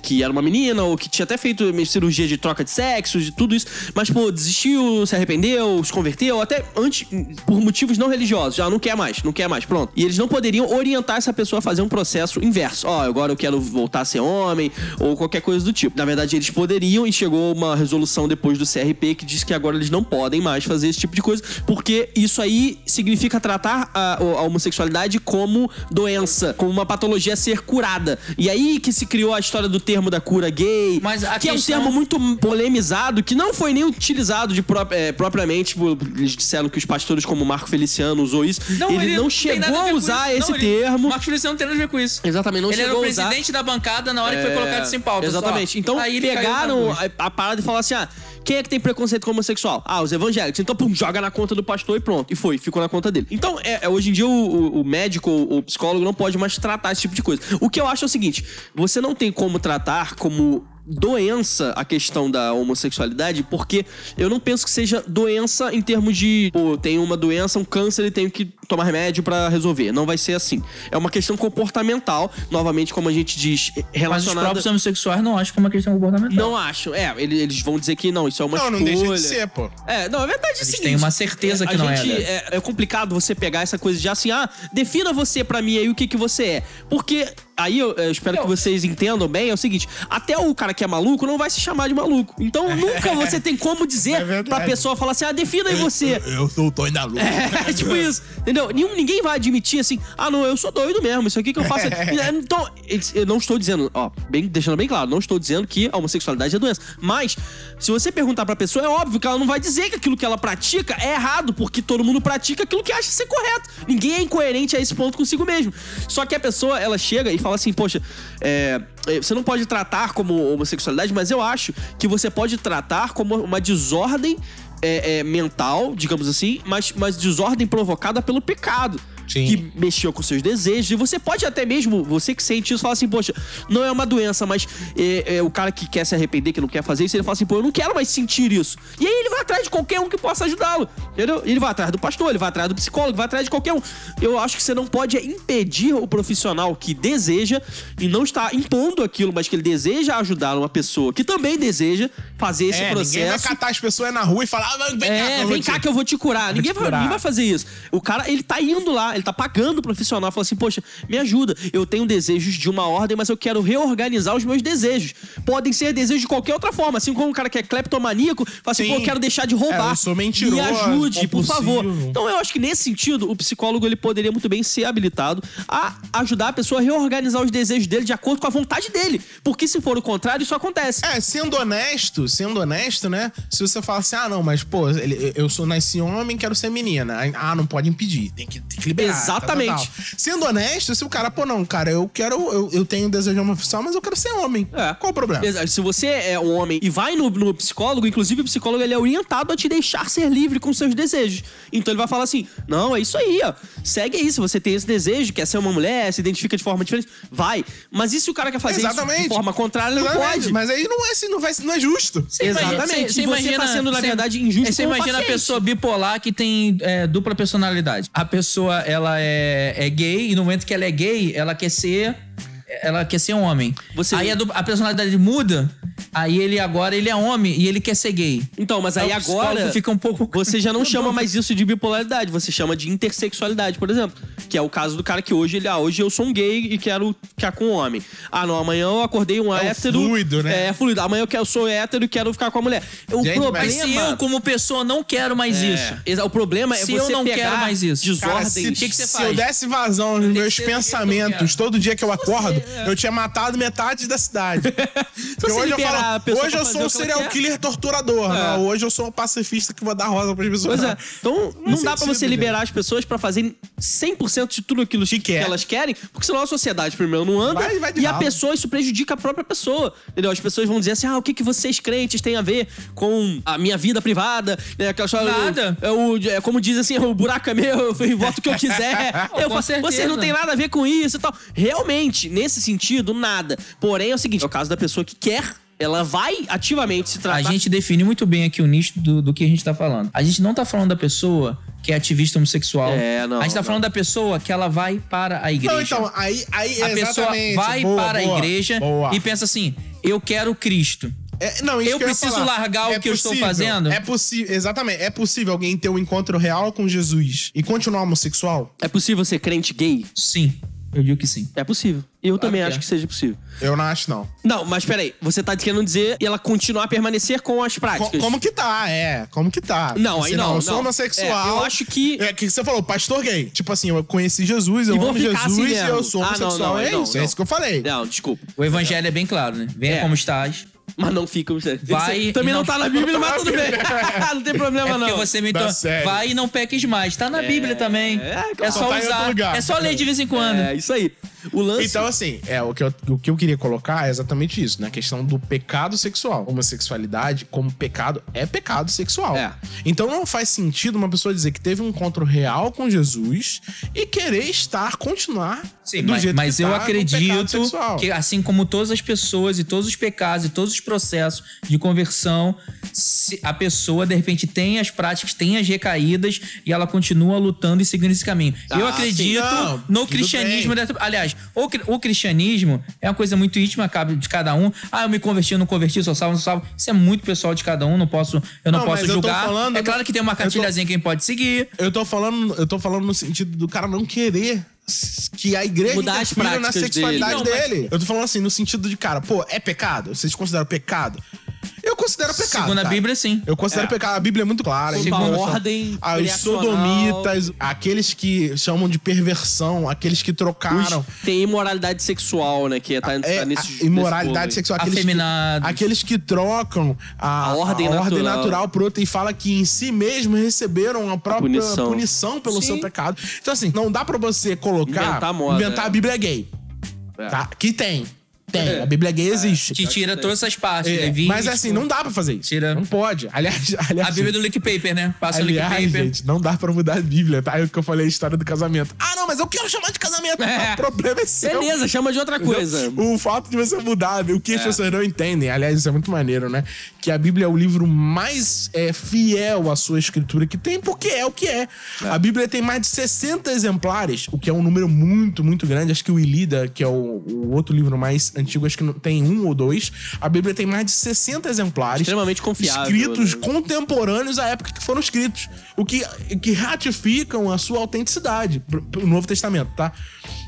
que era uma menina ou que tinha até feito cirurgia de troca de sexo, de tudo isso, mas, pô, desistiu, se arrependeu, se converteu, até antes, por motivos não religiosos. Já não quer mais, não quer mais, pronto. E eles não poderiam orientar essa pessoa a fazer um processo inverso. Ó, agora eu quero voltar a ser homem, ou qualquer coisa do tipo. Na verdade, eles poderiam, e chegou uma resolução depois do CRP que diz que agora eles não podem mais fazer esse tipo de coisa, porque isso aí significa tratar a, a homossexualidade como doença, como uma patologia a ser curada. E aí que se criou a história do termo da cura gay, Mas a que é um questão- termo muito polemizado, que não foi nem utilizado de pró- é, propriamente. tipo, Eles disseram que os pastores, como Marco Feliciano, usou isso. ele, não tem chegou a com usar esse Não, ele- termo. Marcos Feliciano não tem nada a ver com isso. Exatamente, não ele era chegou o a usar. presidente da bancada na hora que foi É, colocado isso em pauta. Exatamente. só. Então Aí ele pegaram a, a parada e falaram assim: ah, quem é que tem preconceito com homossexual? Ah, os evangélicos. Então, pum, joga na conta do pastor e pronto. E foi, ficou na conta dele. Então, é, é, hoje em dia, o, o- o médico, o, o psicólogo não pode mais tratar esse tipo de coisa. O que eu acho é o seguinte: você não tem como tratar como doença a questão da homossexualidade, porque eu não penso que seja doença em termos de, pô, tem uma doença, um câncer e tenho que tomar remédio pra resolver. Não vai ser assim. É uma questão comportamental, novamente, como a gente diz, Mas os relacionada. próprios homossexuais não acham que é uma questão comportamental. Não acho. É, ele- eles vão dizer que não, isso é uma não, não escolha. deixa de ser, pô. É, não, é verdade é Eles seguinte, têm uma certeza é, que a não é, gente, né? é. É complicado você pegar essa coisa de assim, ah, defina você pra mim aí o que que você é. Porque aí eu, eu espero que vocês entendam bem, é o seguinte, até o cara que é maluco não vai se chamar de maluco. Então nunca você tem como É dizer verdade. pra pessoa falar assim, ah, defina aí você. Eu sou o Tony da Lua. É, tipo isso, entendeu? Nenhum, ninguém vai admitir assim, ah, não, eu sou doido mesmo, isso aqui que eu faço. então, eles- eu não estou dizendo, ó, bem, deixando bem claro, não estou dizendo que a homossexualidade é doença. Mas, se você perguntar pra pessoa, é óbvio que ela não vai dizer que aquilo que ela pratica é errado, porque todo mundo pratica aquilo que acha ser correto. Ninguém é incoerente a esse ponto consigo mesmo. Só que a pessoa, ela chega e fala assim, poxa, é, é, você não pode tratar como homossexualidade, mas eu acho que você pode tratar como uma desordem é, é, mental, digamos assim, mas, mas desordem provocada pelo pecado. Sim. Que mexeu com seus desejos. E você pode até mesmo, você que sente isso, falar assim, poxa, não é uma doença, mas é, é, o cara que quer se arrepender, que não quer fazer isso, ele fala assim, pô, eu não quero mais sentir isso. E aí ele vai atrás de qualquer um que possa ajudá-lo. Entendeu? Ele vai atrás do pastor, ele vai atrás do psicólogo, vai atrás de qualquer um. Eu acho que você não pode impedir o profissional que deseja e não está impondo aquilo, mas que ele deseja ajudar uma pessoa que também deseja fazer esse É, ninguém vai processo. catar as pessoas na rua e falar, ah, vem cá, É, vou vem cá que eu vou te curar. ninguém, te vai, curar. ninguém vai fazer isso. O cara, ele tá indo lá, ele tá pagando o profissional, fala assim, poxa, me ajuda. Eu tenho desejos de uma ordem, mas eu quero reorganizar os meus desejos. Podem ser desejos de qualquer outra forma. Assim como um cara que é cleptomaníaco, fala assim, Sim. pô, eu quero deixar de roubar. É, eu sou mentiroso, Me ajude, por favor. Então eu acho que nesse sentido, o psicólogo ele poderia muito bem ser habilitado a ajudar a pessoa a reorganizar os desejos dele de acordo com a vontade dele. Porque se for o contrário, isso acontece. É, sendo honesto, sendo honesto, né? Se você fala assim, ah, não, mas, pô, eu sou nasci homem, quero ser menina. Ah, não pode impedir, tem que, tem que liberar. Exatamente. total. Sendo honesto, se o cara, pô, não, cara, eu quero, eu, eu tenho desejo homossexual, mas eu quero ser homem. É. Qual o problema? Exa- Se você é um homem e vai no, no psicólogo, inclusive o psicólogo ele é orientado a te deixar ser livre com seus desejos. Então ele vai falar assim: não, é isso aí, ó. Segue aí. Se você tem esse desejo, quer ser uma mulher, se identifica de forma diferente, vai. Mas e se o cara quer fazer Exatamente. isso de forma contrária, ele não pode. Mas aí não é assim, não, vai, não é justo. Você imagina- Exatamente. você- E você tá sendo, na você- verdade, injusto Você imagina a pessoa bipolar que tem é, dupla personalidade. A pessoa, ela é, é gay e no momento que ela é gay, ela quer ser... Ela quer ser um homem. Você- Aí a, du- a personalidade muda, aí ele agora ele é homem e ele quer ser gay. Então, mas aí psicólogo agora. fica um pouco- Você já não chama mais isso de bipolaridade, você chama de intersexualidade, por exemplo. Que é o caso do cara que hoje ele, ah, hoje eu sou um gay e quero ficar com um homem. Ah, não, amanhã eu acordei um É hétero. fluido, né? É, fluido. Amanhã eu, quero, eu sou hétero e quero ficar com a mulher. O Gente, problema. Mas se eu, como pessoa, não quero mais isso. Exa- O problema é Se você eu não pegar quero mais isso. Cara, desordens. se, o que que você se eu desse vazão nos meus do pensamentos todo dia que eu acordo, eu tinha matado metade da cidade. Hoje eu a falo, hoje eu sou o um que serial killer torturador. É. Não, hoje eu sou um pacifista que vou dar rosa pras pessoas. Pois é. Então, não dá pra sentido, você gente. liberar as pessoas pra fazerem 100% de tudo aquilo que, quer. elas querem, porque senão a sociedade, primeiro, não anda. Vai- vai e a ralo. pessoa, isso prejudica a própria pessoa. Entendeu? As pessoas vão dizer assim: ah, o que, que vocês crentes têm a ver com a minha vida privada? Né? Aquela história, Nada. É, o, é como diz assim: o buraco é meu, eu voto o que eu quiser. Eu com. Vocês não tem nada a ver com isso e tal. Realmente, nesse sentido, nada. Porém, é o seguinte: é o caso da pessoa que quer. Ela vai ativamente se tratar. A gente define muito bem aqui o nicho do, do que a gente tá falando. A gente não tá falando da pessoa que é ativista homossexual. É, não, A gente tá não. falando da pessoa que ela vai para a igreja. Não, então, aí, aí a pessoa vai Boa, para boa, a igreja boa. e pensa assim: eu quero Cristo. É, não, isso Eu preciso falar. largar o É que eu estou possível, fazendo? É possível, exatamente. É possível alguém ter um encontro real com Jesus e continuar homossexual? É possível ser crente gay? Sim, eu digo que sim. É possível. Eu também que acho é. que seja possível. Eu não acho, não. Não, mas peraí, você tá querendo dizer ela continuar a permanecer com as Co- práticas? como que tá? É, como que tá? Não, Assim, aí não, Eu sou não. homossexual. É, eu acho que- É que você falou, pastor gay. Tipo assim, eu conheci Jesus, eu E amo ficar assim Jesus e eu sou Ah, não, homossexual. não, é não, isso, é isso que eu falei. Não, desculpa. O evangelho é bem claro, né? Venha É. como estás. Mas não fica. Vai Também não, não- tá na Bíblia, mas tudo bem. não tem problema, É porque não. você me série. Vai e não peques mais. Tá na Bíblia também. é, claro. É só Só tá usar. lugar. É só ler de vez em quando. É, isso aí. O lance. Então, assim, é, o, que eu, o que eu queria colocar é exatamente isso, né? A questão do pecado sexual. Homossexualidade, como pecado, é pecado sexual. É. Então não faz sentido uma pessoa dizer que teve um encontro real com Jesus e querer estar, continuar Sim, do mas, jeito mas que eu tá acredito que, assim como todas as pessoas e todos os pecados e todos os processos de conversão, a pessoa, de repente, tem as práticas, tem as recaídas e ela continua lutando e seguindo esse caminho. eu Ah, acredito sim, no cristianismo. bem. dessa- o, cri- o cristianismo é uma coisa muito íntima, cabe de cada um. Ah, eu me converti, eu não converti, sou salvo, não sou salvo. Isso é muito pessoal de cada um, não posso, eu não, Não, posso mas eu tô julgar. falando- é claro que tem uma tô- cartilhazinha quem pode seguir. Eu tô falando, eu tô falando no sentido do cara não querer que a igreja Mudar as na práticas sexualidade dele. Não, mas- dele. Eu tô falando assim, no sentido de, cara, pô, é pecado? Vocês consideram pecado? Eu considero pecado. Segundo a cara. Bíblia, sim. Eu considero É. pecado. A Bíblia é muito clara. Segundo a ordem criacional. sodomitas, aqueles que chamam de perversão, aqueles que trocaram. Os- tem imoralidade sexual, né? Que tá, É, tá nesse, a nesse imoralidade aí. sexual. Aqueles que, Afeminados. aqueles que trocam a, A ordem a ordem natural. natural por outra e fala que em si mesmo receberam a própria punição. punição, pelo Sim. seu pecado. Então, assim, não dá pra você colocar. Inventar moda, inventar é. a Bíblia gay. É. Tá? Que tem. Tem. A Bíblia gay existe. Que tira todas essas partes. É, Levítico. mas assim, não dá pra fazer isso. Tira- Não pode. Aliás, aliás A Bíblia do Lick Paper, né? Passa o Lick Aliás, Paper. gente, não dá pra mudar a Bíblia, tá? É o que eu falei, a história do casamento. Ah, não, mas eu quero chamar de casamento. É. O problema é seu. Beleza, chama de outra coisa. O fato de você mudar, o que as pessoas não entendem, aliás, isso é muito maneiro, né? Que a Bíblia é o livro mais é, fiel à sua escritura que tem, porque é o que é. A Bíblia tem mais de 60 exemplares, o que é um número muito, muito grande. Acho que o Ilíada, que é o, o outro livro mais antigo, acho que não- tem um ou dois. A Bíblia tem mais de 60 exemplares. Extremamente confiável, Escritos né? contemporâneos à época que foram escritos. O que, que ratificam a sua autenticidade pro Novo Testamento, tá?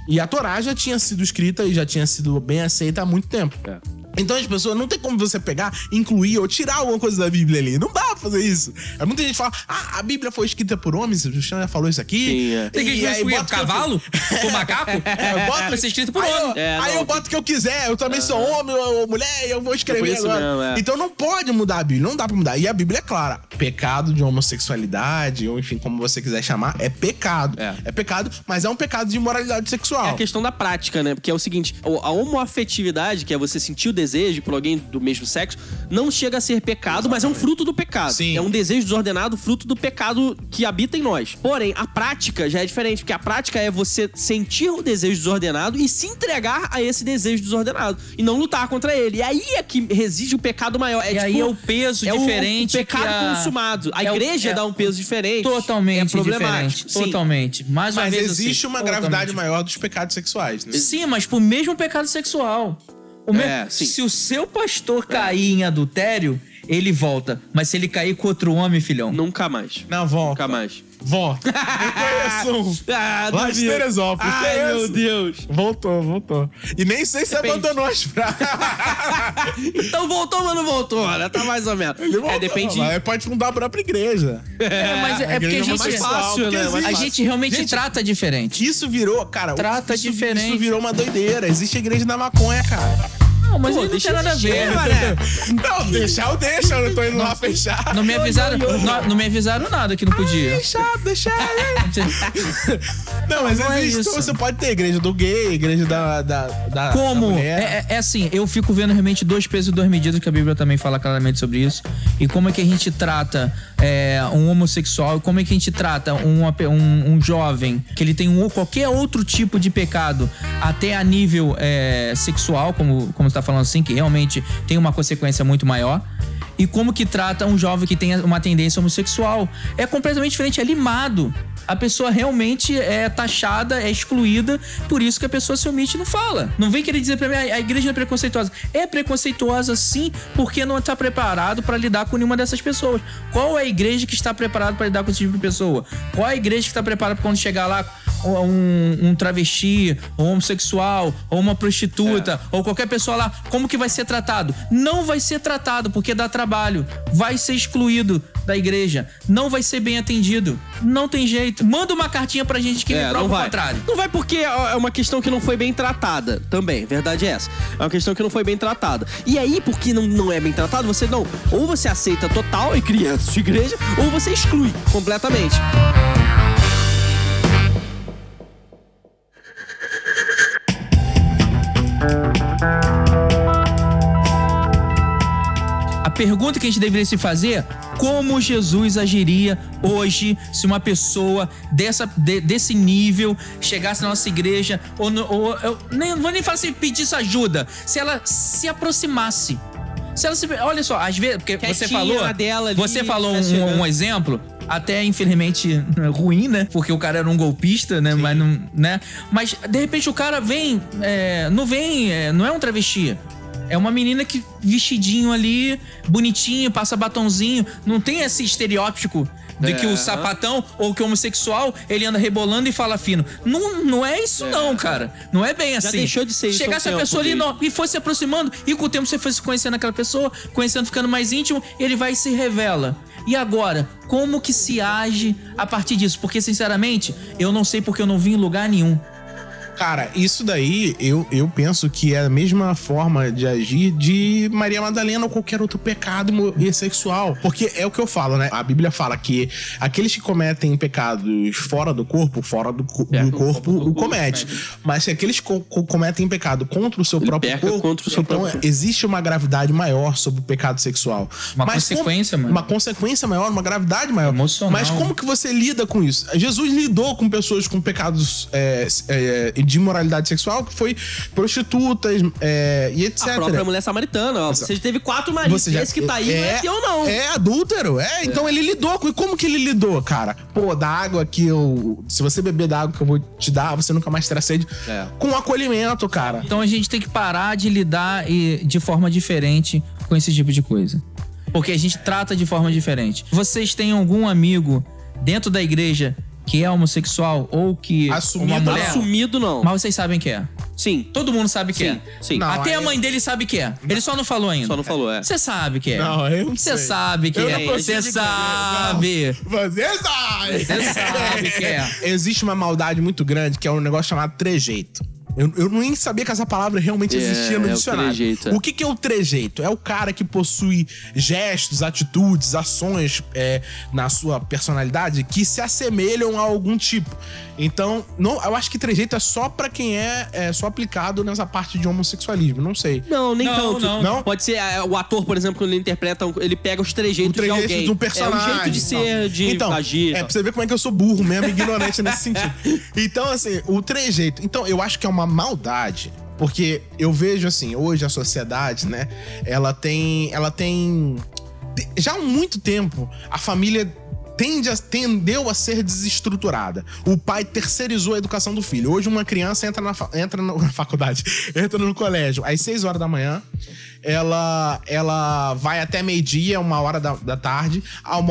E a Torá já tinha sido escrita e já tinha sido bem aceita há muito tempo. É. Então as pessoas não tem como você pegar, incluir ou tirar alguma coisa da Bíblia ali. Não dá pra fazer isso. É muita gente que fala, ah, a Bíblia foi escrita por homens, o Cristiano já falou isso aqui. Sim, é. Tem que E bota o eu- cavalo? Com macaco? É, bota- Vai ser escrito por aí eu, homem. É, aí não, eu boto o que eu quiser, eu também sou homem ou mulher, e eu vou escrever É agora. mesmo, é. Então não pode mudar a Bíblia, não dá pra mudar. E a Bíblia é clara: pecado de homossexualidade, ou enfim, como você quiser chamar, é pecado. É. pecado, mas é um pecado de imoralidade sexual. É a questão da prática, né? Porque é o seguinte, o- a homoafetividade, que é você sentir o desejo por alguém do mesmo sexo, não chega a ser pecado, mas é um fruto do pecado. Sim. É um desejo desordenado, fruto do pecado que habita em nós. Porém, a prática já é diferente, porque a prática é você sentir o desejo desordenado e se entregar a esse desejo desordenado. E não lutar contra ele. E aí é que reside o pecado maior. É, E aí tipo, é o peso é o- diferente O, pecado que a- consumado. A é o- igreja é dá um peso diferente. Totalmente é problemático. Totalmente. Mais uma Mas vez, existe assim, uma totalmente gravidade maior dos pecados sexuais, né? Sim, mas pro mesmo pecado sexual. O me- É, sim. Se o seu pastor cair em adultério, ele volta. Mas se ele cair com outro homem, filhão. Nunca mais. Não, volta. Nunca mais. Volta. Eu conheço um. Ah, Lá de. Teresópolis. Ai, Conheço. meu Deus. Voltou, voltou. E nem sei se Depende. abandonou as frases. Então voltou, mas não voltou, né? Tá mais ou menos. Ele voltou, É, depende. Mas pode fundar a própria igreja. É, mas é, é porque a igreja gente, mais fácil, porque né? A gente realmente Gente, trata diferente. Isso virou, cara. Trata isso, diferente. Isso virou uma doideira. Existe a igreja da maconha, cara. Não, mas Pô, aí não deixa tem nada a ver. mané. Não, deixar eu deixo, eu não tô indo lá fechar. Não me avisaram, não, não me avisaram nada que não podia. Deixar, deixar. Não, mas Não é existe. isso. Então você pode ter igreja do gay, igreja da. da, da Como? da É, mulher. é- é assim, eu fico vendo realmente dois pesos e duas medidas, que a Bíblia também fala claramente sobre isso. E como é que a gente trata é, um homossexual, como é que a gente trata um, ape- um, um jovem que ele tem um, qualquer outro tipo de pecado, até a nível é, sexual, como, como você tá falando assim, que realmente tem uma consequência muito maior. E como que trata um jovem que tem uma tendência homossexual. É completamente diferente, é limado. A pessoa realmente é taxada, é excluída, por isso que a pessoa se omite e não fala. Não vem querer dizer pra mim, "Ah, a igreja não é preconceituosa. É preconceituosa sim, porque não está preparado para lidar com nenhuma dessas pessoas. Qual é a igreja que está preparada para lidar com esse tipo de pessoa? Qual é a igreja que está preparada para quando chegar lá um, um travesti, ou um homossexual, ou uma prostituta, ou qualquer pessoa lá, como que vai ser tratado? Não vai ser tratado porque dá trabalho. Vai ser excluído da igreja. Não vai ser bem atendido. Não tem jeito. Manda uma cartinha pra gente que me É, prova não o contrário. Não vai porque é uma questão que não foi bem tratada também. Verdade é essa. É uma questão que não foi bem tratada. E aí, porque não, não é bem tratado, você não. Ou você aceita total e cria sua igreja, ou você exclui completamente. A pergunta que a gente deveria se fazer como Jesus agiria hoje se uma pessoa dessa, de- desse nível chegasse na nossa igreja ou, ou eu nem, não vou nem falar assim, pedisse ajuda, se ela se aproximasse. Se ela se, olha só, às vezes, porque você Quietinha falou, na dela ali, você falou tá um, chegando. um exemplo até infelizmente ruim, né? Porque o cara era um golpista, né? Mas não, né? Mas de repente o cara vem, é, não vem, é, não é um travesti. É uma menina que vestidinho ali, bonitinho, passa batonzinho. Não tem esse estereótipo de que É. o sapatão ou que o homossexual ele anda rebolando e fala fino. Não, não é isso, não, cara. Não é bem assim. deixou de ser isso Chegasse a pessoa ali e foi se aproximando, e com o tempo você foi se conhecendo aquela pessoa, conhecendo, ficando mais íntimo, ele vai e se revela. E agora, como que se age a partir disso? Porque, sinceramente, eu não sei porque eu não vi em lugar nenhum. Cara, isso daí eu, eu penso que é a mesma forma de agir de Maria Madalena ou qualquer outro pecado e sexual. Porque é o que eu falo, né? A Bíblia fala que aqueles que cometem pecados fora do corpo, fora do, co- do corpo, o comete. Mas se aqueles co- co- cometem pecado contra o seu Ele próprio corpo, contra o seu então próprio- existe uma gravidade maior sobre o pecado sexual. Uma Mas consequência, mano. Uma consequência maior, uma gravidade maior. Emocional. Mas como que você lida com isso? Jesus lidou com pessoas com pecados é, é, de imoralidade sexual, que foi prostitutas é, e etc. A própria mulher samaritana, ó. Você teve quatro maridos. Você já- Esse que tá aí não é teu, não. É adúltero, é. Então ele lidou com. E como que ele lidou, cara? Pô, da água que eu. Se você beber da água que eu vou te dar, você nunca mais terá sede. É. Com acolhimento, cara. Então a gente tem que parar de lidar e- de forma diferente com esse tipo de coisa. Porque a gente trata de forma diferente. Vocês têm algum amigo dentro da igreja que é homossexual ou que Assumido uma mulher, não. Assumido, não. mas vocês sabem que é. Sim. Todo mundo sabe que Sim, é. sim. Não, Até a mãe dele sabe que é. Ele só não falou ainda. Só não falou, é. Você sabe que é. Não, eu não Você sei. sabe que Eu é. Você sabe. Você sabe! Você sabe que é. Existe uma maldade muito grande que é um negócio chamado trejeito. Eu, eu nem sabia que essa palavra realmente É, existia no é o dicionário. trejeito, é. O que, que é o trejeito? É o cara que possui gestos, atitudes, ações é, na sua personalidade que se assemelham a algum tipo. Então, não, eu acho que trejeito é só pra quem é, é só aplicado nessa parte de homossexualismo. Não sei. Não, nem Não, tanto. não. Não? Pode ser é, o ator, por exemplo, quando ele interpreta, ele pega os trejeitos o trejeito de alguém. do personagem. É o jeito de ser, Não. de então, agir. É pra você ver como é que eu sou burro mesmo, ignorante nesse sentido. Então, assim, o trejeito. Então, eu acho que é uma maldade. Porque eu vejo, assim, hoje a sociedade, né? Ela tem. Ela tem. Já há muito tempo, a família tende a, tendeu a ser desestruturada. O pai terceirizou a educação do filho. Hoje uma criança entra na, entra na faculdade, entra no colégio às 6 horas da manhã, ela, ela vai até meio-dia, uma hora da, da tarde,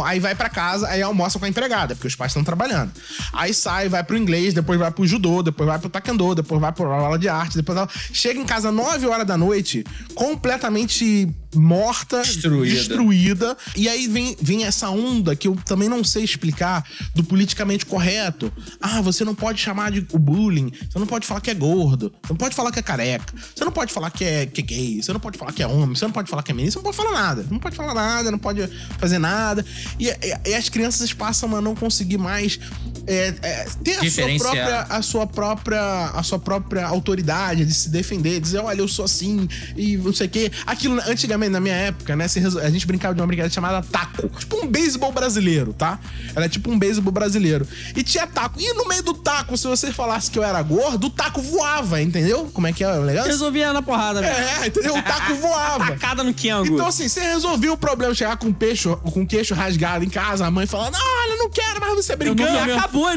aí vai pra casa, aí almoça com a empregada, porque os pais estão trabalhando. Aí sai, vai pro inglês, depois vai pro judô, depois vai pro taekwondo, depois vai pra aula de arte, depois chega em casa 9 horas da noite, completamente morta, Destruída. destruída. E aí vem, vem essa onda que eu também não sei explicar do politicamente correto. Ah, você não pode chamar de o bullying, você não pode falar que é gordo, você não pode falar que é careca, você não pode falar que é, que é gay, você não pode falar que é homem, você não pode falar que é menino, você não pode falar nada. Não pode falar nada, não pode fazer nada. E, e- e as crianças passam a não conseguir mais é, é, ter a sua, própria, a sua própria a sua própria autoridade de se defender, dizer, olha, eu sou assim e não sei o quê. Aquilo, antigamente, na minha época, né, a gente brincava de uma brincadeira chamada taco. Tipo um beisebol brasileiro, tá? Era tipo um beisebol brasileiro. E tinha taco. E no meio do taco, se você falasse que eu era gordo, o taco voava, entendeu? Como é que é o legal? Resolvia na porrada, velho. É, entendeu? O taco voava. Tacada no Kiango. Então, assim, você resolveu o problema, chegar com o peixe, com o queixo rasgado em casa, a mãe falando, olha, eu não quero mais você brincando. nunca- eu- acabou, dia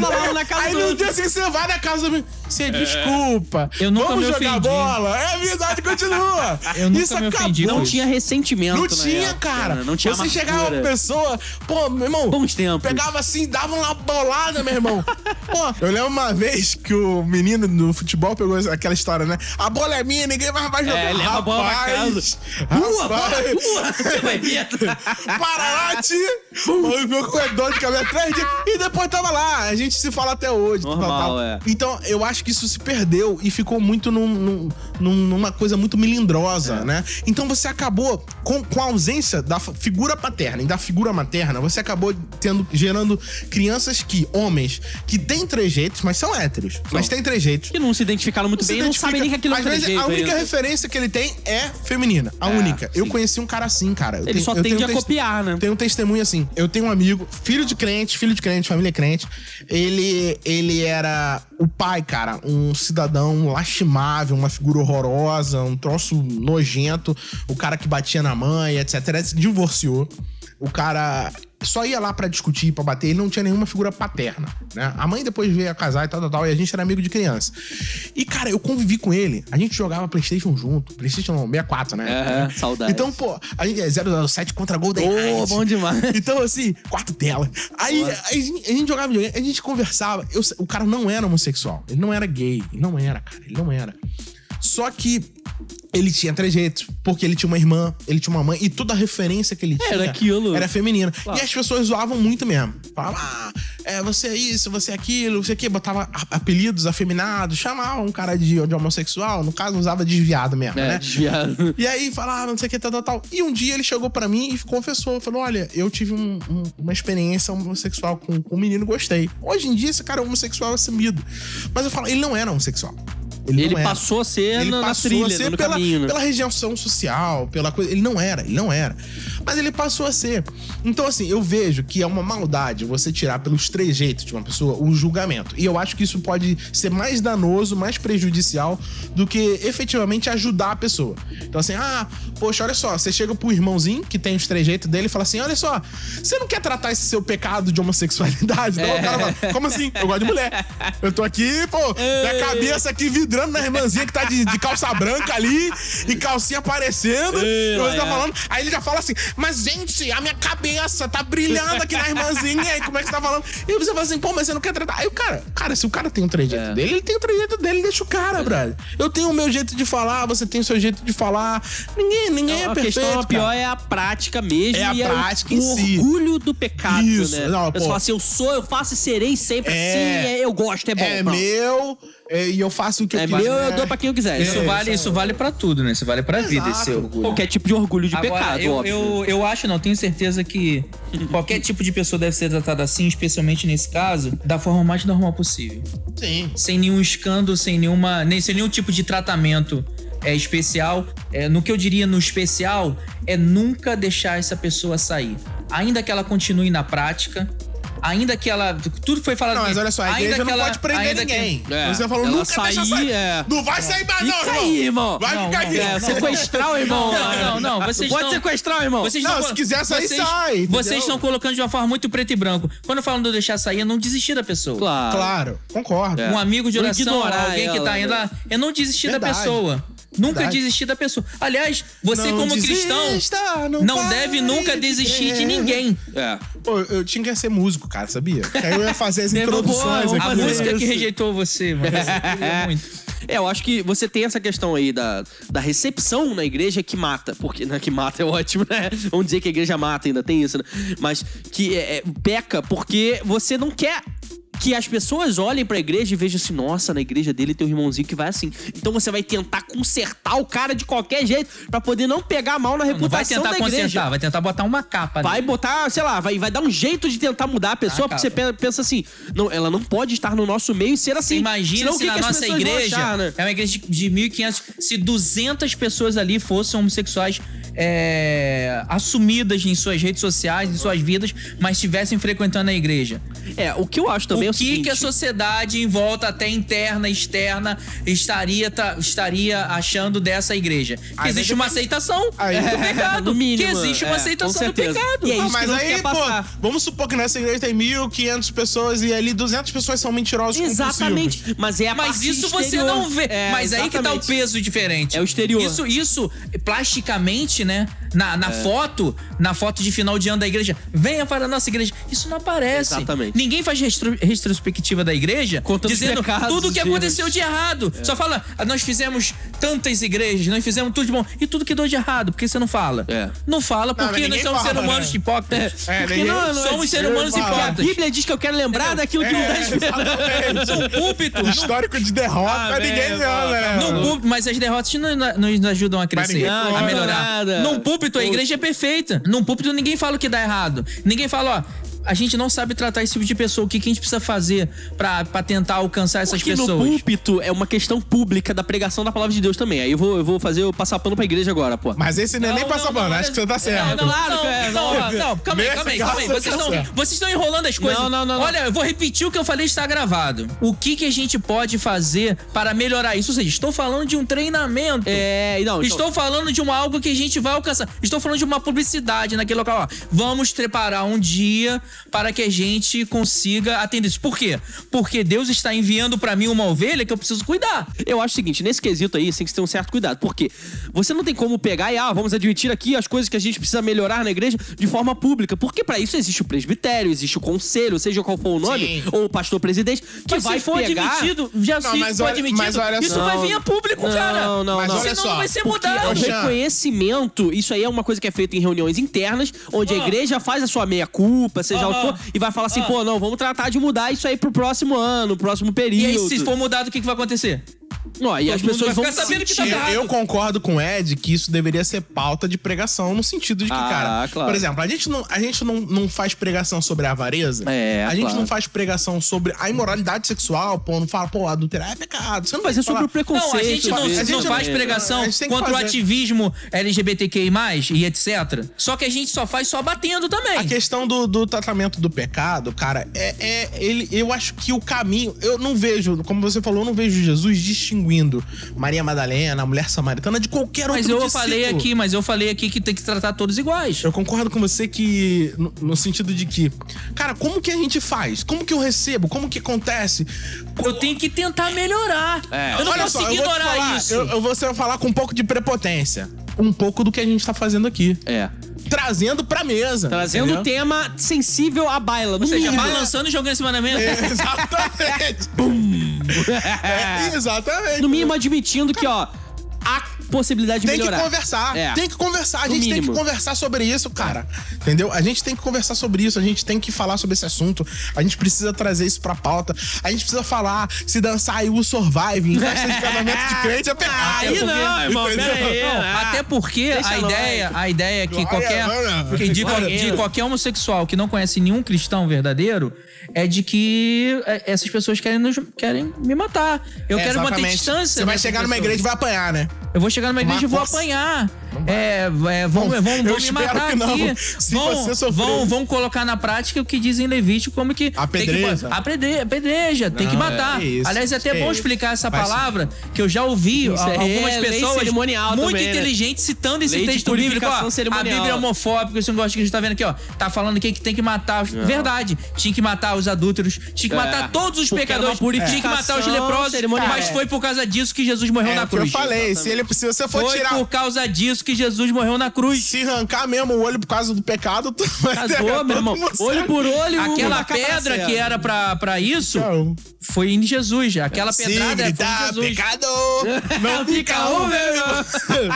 não tava lá na casa Aí do no dia seguinte você vai na casa do... Você desculpa. Eu nunca Vamos me jogar ofendi. bola. É, a amizade continua. Eu nunca Isso me acabou. ofendi não tinha ressentimento Não tinha, época, cara. né? Não tinha Você amargura. chegava pra pessoa, pô, meu irmão. Bons tempos. Pegava assim, dava uma bolada, meu irmão. pô, eu lembro uma vez que o menino no futebol pegou aquela história, né? A bola é minha, ninguém mais vai jogar. É, leva a bola pra Rapaz, casa. Rua, bola, rapaz. rua. Você vai ver. Pararate! O meu corredor de cabelo três dias. E depois tava lá. A gente se fala até hoje. tal, Normal, tal. é. Então, eu acho que isso se perdeu e ficou muito num- num- num- numa coisa muito melindrosa, É. né? Então você acabou com, com a ausência da figura paterna e da figura materna, você acabou tendo, gerando crianças que, homens, que têm trejeitos, mas são héteros. Mas têm trejeitos. Que não se identificaram muito Se bem, não identifica- sabem nem que aquilo é um Às vezes, trejeito a única ainda. referência que ele tem é feminina. A É, única. Eu sim. conheci um cara assim, cara. Eu Ele tenho- só eu tende tenho a test- copiar, né? Tem um testemunho assim. Eu tenho um amigo, filho de crente, filho de crente, família crente. Ele, ele era o pai, cara, um cidadão lastimável, uma figura horrorosa, um troço nojento. O cara que batia na mãe, etc. Ele se divorciou. O cara só ia lá pra discutir, pra bater, ele não tinha nenhuma figura paterna, né? A mãe depois veio a casar e tal, tal, tal, e a gente era amigo de criança. E, cara, eu convivi com ele. A gente jogava Playstation junto. Playstation não, 64, né? É, saudade. Então, pô, a gente é 007 contra Golden Ô, Knight. bom demais. Então, assim, quarto tela. Aí a gente, a gente jogava videogame, a gente conversava. Eu- o cara não era homossexual. Ele não era gay. Ele não era, cara. Ele não era. Só que ele tinha trejeitos, porque ele tinha uma irmã, ele tinha uma mãe, e toda a referência que ele tinha Era aquilo. era feminina. Claro. E as pessoas zoavam muito mesmo. Falavam, ah, é, você é isso, você é aquilo, você que botava apelidos afeminados, chamava um cara de, de homossexual, no caso usava desviado mesmo, É, né? desviado. E aí falava, não sei o que, tal, tal, tal. E um dia ele chegou pra mim e confessou. Falou: Olha, eu tive um- um- uma experiência homossexual com, com um menino gostei. Hoje em dia, esse cara é homossexual assumido. Mas eu falo, ele não era homossexual. Ele, Ele passou a ser Ele na, na passou trilha, a ser pela, caminho, né? pela rejeição social, pela coisa. Ele não era, ele não era. Mas ele passou a ser. Então, assim, eu vejo que é uma maldade você tirar pelos trejeitos de uma pessoa o julgamento. E eu acho que isso pode ser mais danoso, mais prejudicial do que efetivamente ajudar a pessoa. Então, assim, ah, poxa, olha só, você chega pro irmãozinho que tem os trejeitos dele e fala assim: olha só, você não quer tratar esse seu pecado de homossexualidade? Não, o cara fala, como assim? Eu gosto de mulher. Eu tô aqui, pô, minha cabeça aqui vidrada entrando na irmãzinha que tá de, de calça branca ali e calcinha aparecendo. e você tá falando. Aí ele já fala assim: Mas, gente, a minha cabeça tá brilhando aqui na irmãzinha. E como é que você tá falando? E você fala assim: Pô, mas você não quer tratar. Aí o cara, cara, se o cara tem um trejeito É. dele, ele tem o trejeito dele, deixa o cara, brother. Eu tenho o meu jeito de falar, você tem o seu jeito de falar. Ninguém, ninguém é a perfeito. questão cara. pior é a prática mesmo. É a prática o, em o si. orgulho do pecado, Isso. né? Não, Você pô. fala assim, eu sou, eu faço e serei sempre É. assim, é, eu gosto, é bom. É pronto. meu é, e eu faço o que É eu meu, quiser. eu dou pra quem eu quiser. Isso É, vale, isso vale para tudo, né? Isso vale pra vida, esse Exato. orgulho. Qualquer tipo de orgulho de Agora, pecado, eu, óbvio. eu, eu acho, não, tenho certeza que qualquer tipo de pessoa deve ser tratada assim, especialmente nesse caso, da forma mais normal possível. Sim. Sem nenhum escândalo, sem nenhuma. Nem, sem nenhum tipo de tratamento é, especial. É, no que eu diria no especial, é nunca deixar essa pessoa sair. Ainda que ela continue na prática. Ainda que ela. Tudo foi falado Não, mas olha só, a ainda igreja que não ela- pode prender ainda que- ninguém. É, Você falou, ela nunca deixa sair, sair. é. Não vai sair mais, não, irmão. aí, irmão. Vai Não, ficar não, aqui. É, sequestrar o irmão. Não, não, não. Vocês Pode não- sequestrar o irmão. Vocês Não, estão- se quiser sair, vocês, sai, entendeu? Vocês estão colocando de uma forma muito preto e branco. Quando eu falo de deixar sair, é não desistir da pessoa. Claro. Claro, concordo. É. Um amigo de Não oração, alguém que tá indo né? lá, é não desistir da pessoa. Nunca Verdade. desistir da pessoa. Aliás, você Não como desista, cristão não não deve nunca de desistir de crer. ninguém. É. Pô, eu tinha que ser músico, cara, sabia? Que aí eu ia fazer as Boa, introduções aqui. A fazer música que isso. rejeitou você, mano. Queria muito. É, eu acho que você tem essa questão aí da, da recepção na igreja que mata. Porque, né, que mata é ótimo, né? Vamos dizer que a igreja mata, ainda tem isso, né? Mas que é, é, peca porque você não quer que as pessoas olhem pra igreja e vejam assim, nossa, na igreja dele tem um irmãozinho que vai assim. Então você vai tentar consertar o cara de qualquer jeito pra poder não pegar mal na Não vai reputação tentar da igreja. consertar, vai tentar botar uma capa. Vai nele. botar, sei lá, vai, vai dar um jeito de tentar mudar a pessoa, Ah, porque você cara. pe- pensa assim, não, ela não pode estar no nosso meio e ser Você assim. imagina Senão, se que na que nossa igreja, achar, né? é uma igreja de- de 1.500, se 200 pessoas ali fossem homossexuais é, assumidas em suas redes sociais, em suas vidas, mas estivessem frequentando a igreja. É, o que eu acho também é o que, seguinte... que a sociedade em volta, até interna, externa, estaria, tra- estaria achando dessa igreja? Que Aí existe uma aceitação Aí- do pecado. mínimo, que existe é, uma com aceitação do pecado. E é Ah, isso mas aí, pô, vamos supor que nessa igreja tem 1.500 pessoas e ali 200 pessoas são mentirosas. Exatamente. Mas é a Mas isso você exterior. não vê. É, Mas aí que tá o exatamente. peso diferente. É o exterior. Isso, isso plasticamente, né? Na, É. na foto, na foto de final de ano da igreja, venha para a nossa igreja. Isso não aparece. Exatamente. Ninguém faz restro- retrospectiva da igreja Contando dizendo pecados, tudo o que aconteceu de errado. Só fala, "Ah, nós fizemos tantas igrejas, nós fizemos tudo de bom. E tudo que deu de errado, por que você não fala? É. Não fala porque nós ninguém somos fala, seres humanos né? hipócritas. É, Porque ninguém- não, não Somos é- seres humanos fala. A hipócritas. Bíblia diz que eu quero lembrar daquilo que não dá esperança. Num púlpito, Histórico de derrota, Ah, ninguém lembra, né? Num púlpito, mas as derrotas não, não nos ajudam a crescer, a melhorar. Num púlpito, a igreja é perfeita. Num púlpito, ninguém fala o que dá errado. Ninguém fala, ó. A gente não sabe tratar esse tipo de pessoa. O que, que a gente precisa fazer pra, pra tentar alcançar essas Porque no pessoas? púlpito é uma questão pública da pregação da palavra de Deus também. Aí eu vou, eu vou fazer o passar pano pra igreja agora, pô. Mas esse não é nem passa pano, acho que você tá certo. Não, não, Claro não, é, não, não. não, não, calma aí, calma aí, calma aí. você Vocês estão, certo. vocês estão enrolando as coisas. Não, não, não, não. Olha, eu vou repetir o que eu falei está gravado. O que, que a gente pode fazer para melhorar isso? Ou seja, estou falando de um treinamento. É, não, então- Estou falando de uma algo que a gente vai alcançar. Estou falando de uma publicidade naquele local. Ó, vamos preparar um dia para que a gente consiga atender isso. Por quê? Porque Deus está enviando para mim uma ovelha que eu preciso cuidar. Eu acho o seguinte, nesse quesito aí, você tem que ter um certo cuidado. Porque você não tem como pegar e, ah, vamos admitir aqui as coisas que a gente precisa melhorar na igreja de forma pública. Porque pra isso existe o presbitério, existe o conselho, seja qual for o nome, Sim. ou o pastor presidente, que Mas vai se for pegar... admitido, já Não, se mas for olha- admitido, mas olha isso só. vai vir a público, Não, cara. não, Mas não. Senão só, não vai ser porque mudado. O já- reconhecimento, isso aí é uma coisa que é feita em reuniões internas, onde a Ah. igreja faz a sua meia-culpa, seja o que Aham. for, e vai falar assim, Ah. pô, não, vamos tratar de mudar isso aí pro próximo ano, próximo E período. aí, se for mudado, o que, que vai acontecer? Ó, e as pessoas vai vão ficar sabendo que tá errado. Eu, concordo com o Ed que isso deveria ser pauta de pregação, no sentido de que, Ah, cara, claro. por exemplo, a gente, não, a gente não, não faz pregação sobre a avareza, É, a gente claro. não faz pregação sobre a imoralidade sexual, pô, não fala, pô, adulterar é pecado. Você não Mas é vai sobre o preconceito. Não, a gente não, às vezes. não gente faz não- pregação a gente contra o ativismo LGBTQI+, e etc. Só que a gente só faz só batendo também. A questão do, do tratamento do pecado, cara, é, é ele, eu acho que o caminho, eu não vejo, como você falou, eu não vejo Jesus distinguindo Maria Madalena, a mulher samaritana, de qualquer Mas outro eu falei discípulo. aqui, mas eu falei aqui que tem que tratar todos iguais. Eu concordo com você que. No, no sentido de que. Cara, como que a gente faz? Como que eu recebo? Como que acontece? Eu tenho que tentar melhorar. É. Eu não Olha posso só, eu ignorar falar, isso. Eu, eu vou falar com um pouco de prepotência. Um pouco do que a gente tá fazendo aqui. É. Trazendo pra mesa. Trazendo o tema sensível à baila. Ou seja, mínimo. balançando e jogando em cima da mesa. Exatamente. É, exatamente. No mínimo admitindo que, ó, há possibilidade de Tem que melhorar. conversar. É. Tem que conversar. A No gente tem que conversar sobre isso, cara. Entendeu? A gente tem que conversar sobre isso. A gente tem que falar sobre esse assunto. A gente precisa trazer isso pra pauta. A gente precisa falar se dançar aí o Survive em festa de casamento de crente é pecado. Aí não, irmão, Entendeu? pera aí. Não, Ah, até porque deixa a ideia, a ideia é que Glória, qualquer, que de, de qualquer homossexual que não conhece nenhum cristão verdadeiro é de que é, essas pessoas querem, nos, querem me matar. Eu É, quero manter exatamente. distância. Você vai chegar numa pessoas. igreja e vai apanhar, né? Eu vou chegar numa igreja e vou apanhar. É, é, vão, vão, vão me matar aqui. Se vão, sofrer- vão, vão colocar na prática o que dizem em Levítico, como que. Apedreja. Tem que, apedre- apedreja, tem que Não, matar. é isso, Aliás, é até é bom isso. explicar essa Vai palavra, que eu já ouvi Isso a- é algumas pessoas muito também, né? inteligentes citando esse Lei texto bíblico. Ó, a. Bíblia é homofóbica, esse negócio que a gente tá vendo aqui, ó. Tá falando que tem que matar. Os... Verdade. Tinha que matar os adúlteros, tinha que É. matar todos os Porque pecadores, tinha que matar os leprosos. Mas foi por causa disso que Jesus morreu É na que eu cruz. falei. Se, ele, se você for Foi tirar. por causa disso que Jesus morreu na cruz. Se arrancar mesmo o olho por causa do pecado, tu vai Casou, meu irmão. Olho por olho. Aquela pedra que era pra, pra isso Não. foi em Jesus. Aquela Se pedrada foi em gritar Jesus. pecador, não fica um, meu irmão.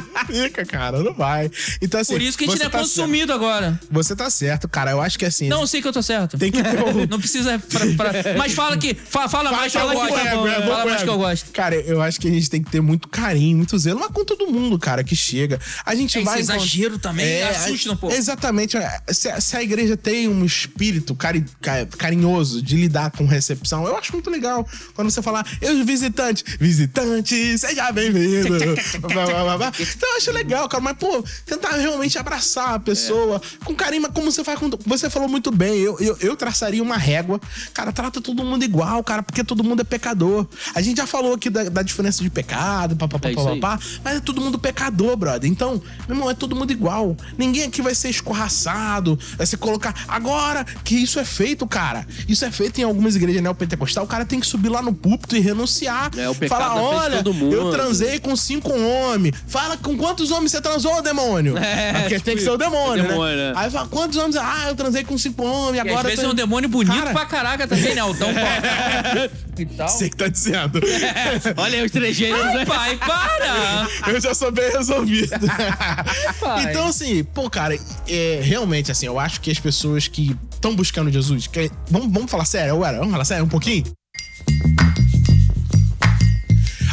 Fica, cara, não vai. Então, assim. Por isso que a gente não é tá consumido agora. certo. Você tá certo, cara. Eu acho que assim. Não, eu sei que eu tô certo. Tem que ter um- Não precisa. pra- pra- Mas fala que. Fala, fala mais que eu Fala gosto. que tá é, é, Fala é, mais é. que eu gosto. Cara, eu acho que a gente tem que ter muito carinho, muito zelo, mas com todo mundo, cara, que chega. A gente É, vai. esse encont- exagero também assusta um pouco. Exatamente. Se, a- se a igreja tem um espírito cari- ca- carinhoso de lidar com recepção, eu acho muito legal. Quando você falar, eu visitante, visitante, seja bem-vindo. Então eu acho legal, cara. Mas, pô, tentar realmente abraçar a pessoa com carinho, mas como você faz com. Você falou muito bem, eu, eu, eu traçaria uma régua. Cara, trata todo mundo igual, cara, porque todo mundo é pecador. A gente já falou aqui da, da diferença de pecado, papapá, É papapá, mas é todo mundo pecador, brother. Então, meu irmão, é todo mundo igual. Ninguém aqui vai ser escorraçado, vai ser colocar. Agora que isso é feito, cara, isso é feito em algumas igrejas neopentecostal, o cara tem que subir lá no púlpito e renunciar. É, o pecado Falar, de olha, todo mundo." eu transei com cinco homens. Fala com quantos homens você transou, demônio? É, Porque tipo tem que ser o demônio, o demônio, né? né? Aí fala, quantos homens? Ah, eu transei com cinco homens, E agora. às vezes eu é um tô- demônio bonito Cara, pra caraca também, né? Altão e tal. Você que tá dizendo. Olha aí os trejeiros, né? Pai, para! Eu já sou bem resolvido. Então, assim, pô, cara, é, realmente, assim, eu acho que as pessoas que estão buscando Jesus. que- vamos, vamos falar sério, ué, vamos falar sério um pouquinho?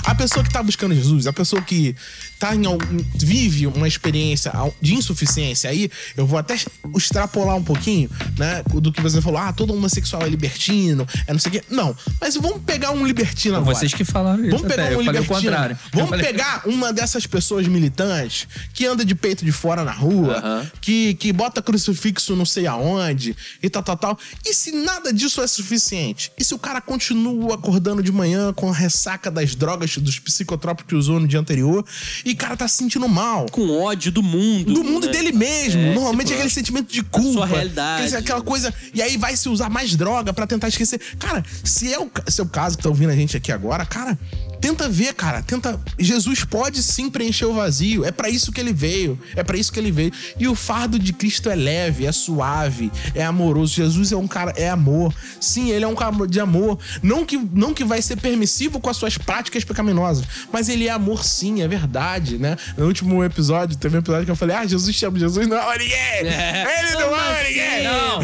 A pessoa que tá buscando Jesus, a pessoa que tá em algum, vive uma experiência de insuficiência aí, eu vou até extrapolar um pouquinho, né, do que você falou, ah, todo homossexual é libertino, é não sei o quê. Não, mas vamos pegar um libertino agora. Vocês que falaram isso. Vamos pegar até. um eu falei o libertino. Vamos falei- pegar uma dessas pessoas militantes que anda de peito de fora na rua, Aham. que, que bota crucifixo não sei aonde e tal, tal, tal. E se nada disso é suficiente? E se o cara continua acordando de manhã com a ressaca das drogas, dos psicotrópicos que usou no dia anterior e, cara, tá se sentindo mal? Com ódio do mundo. do mundo né? dele mesmo. É, Normalmente tipo, é aquele sentimento de culpa. sua realidade. Aquela coisa. E aí vai se usar mais droga pra tentar esquecer. Cara, se é o seu caso que tá ouvindo a gente aqui agora, cara, tenta ver, cara. Tenta. Jesus pode sim preencher o vazio. É pra isso que ele veio. É pra isso que ele veio. E o fardo de Cristo é leve, é suave, é amoroso. Jesus é um cara, é amor. Sim, ele é um cara de amor. Não que, não que vai ser permissivo com as suas práticas pecaminosas, mas ele é amor sim, é verdade, né? No último episódio, teve um episódio que eu falei: Ah, Jesus te ama, Jesus não ama ninguém! Ele não ama ninguém! Não,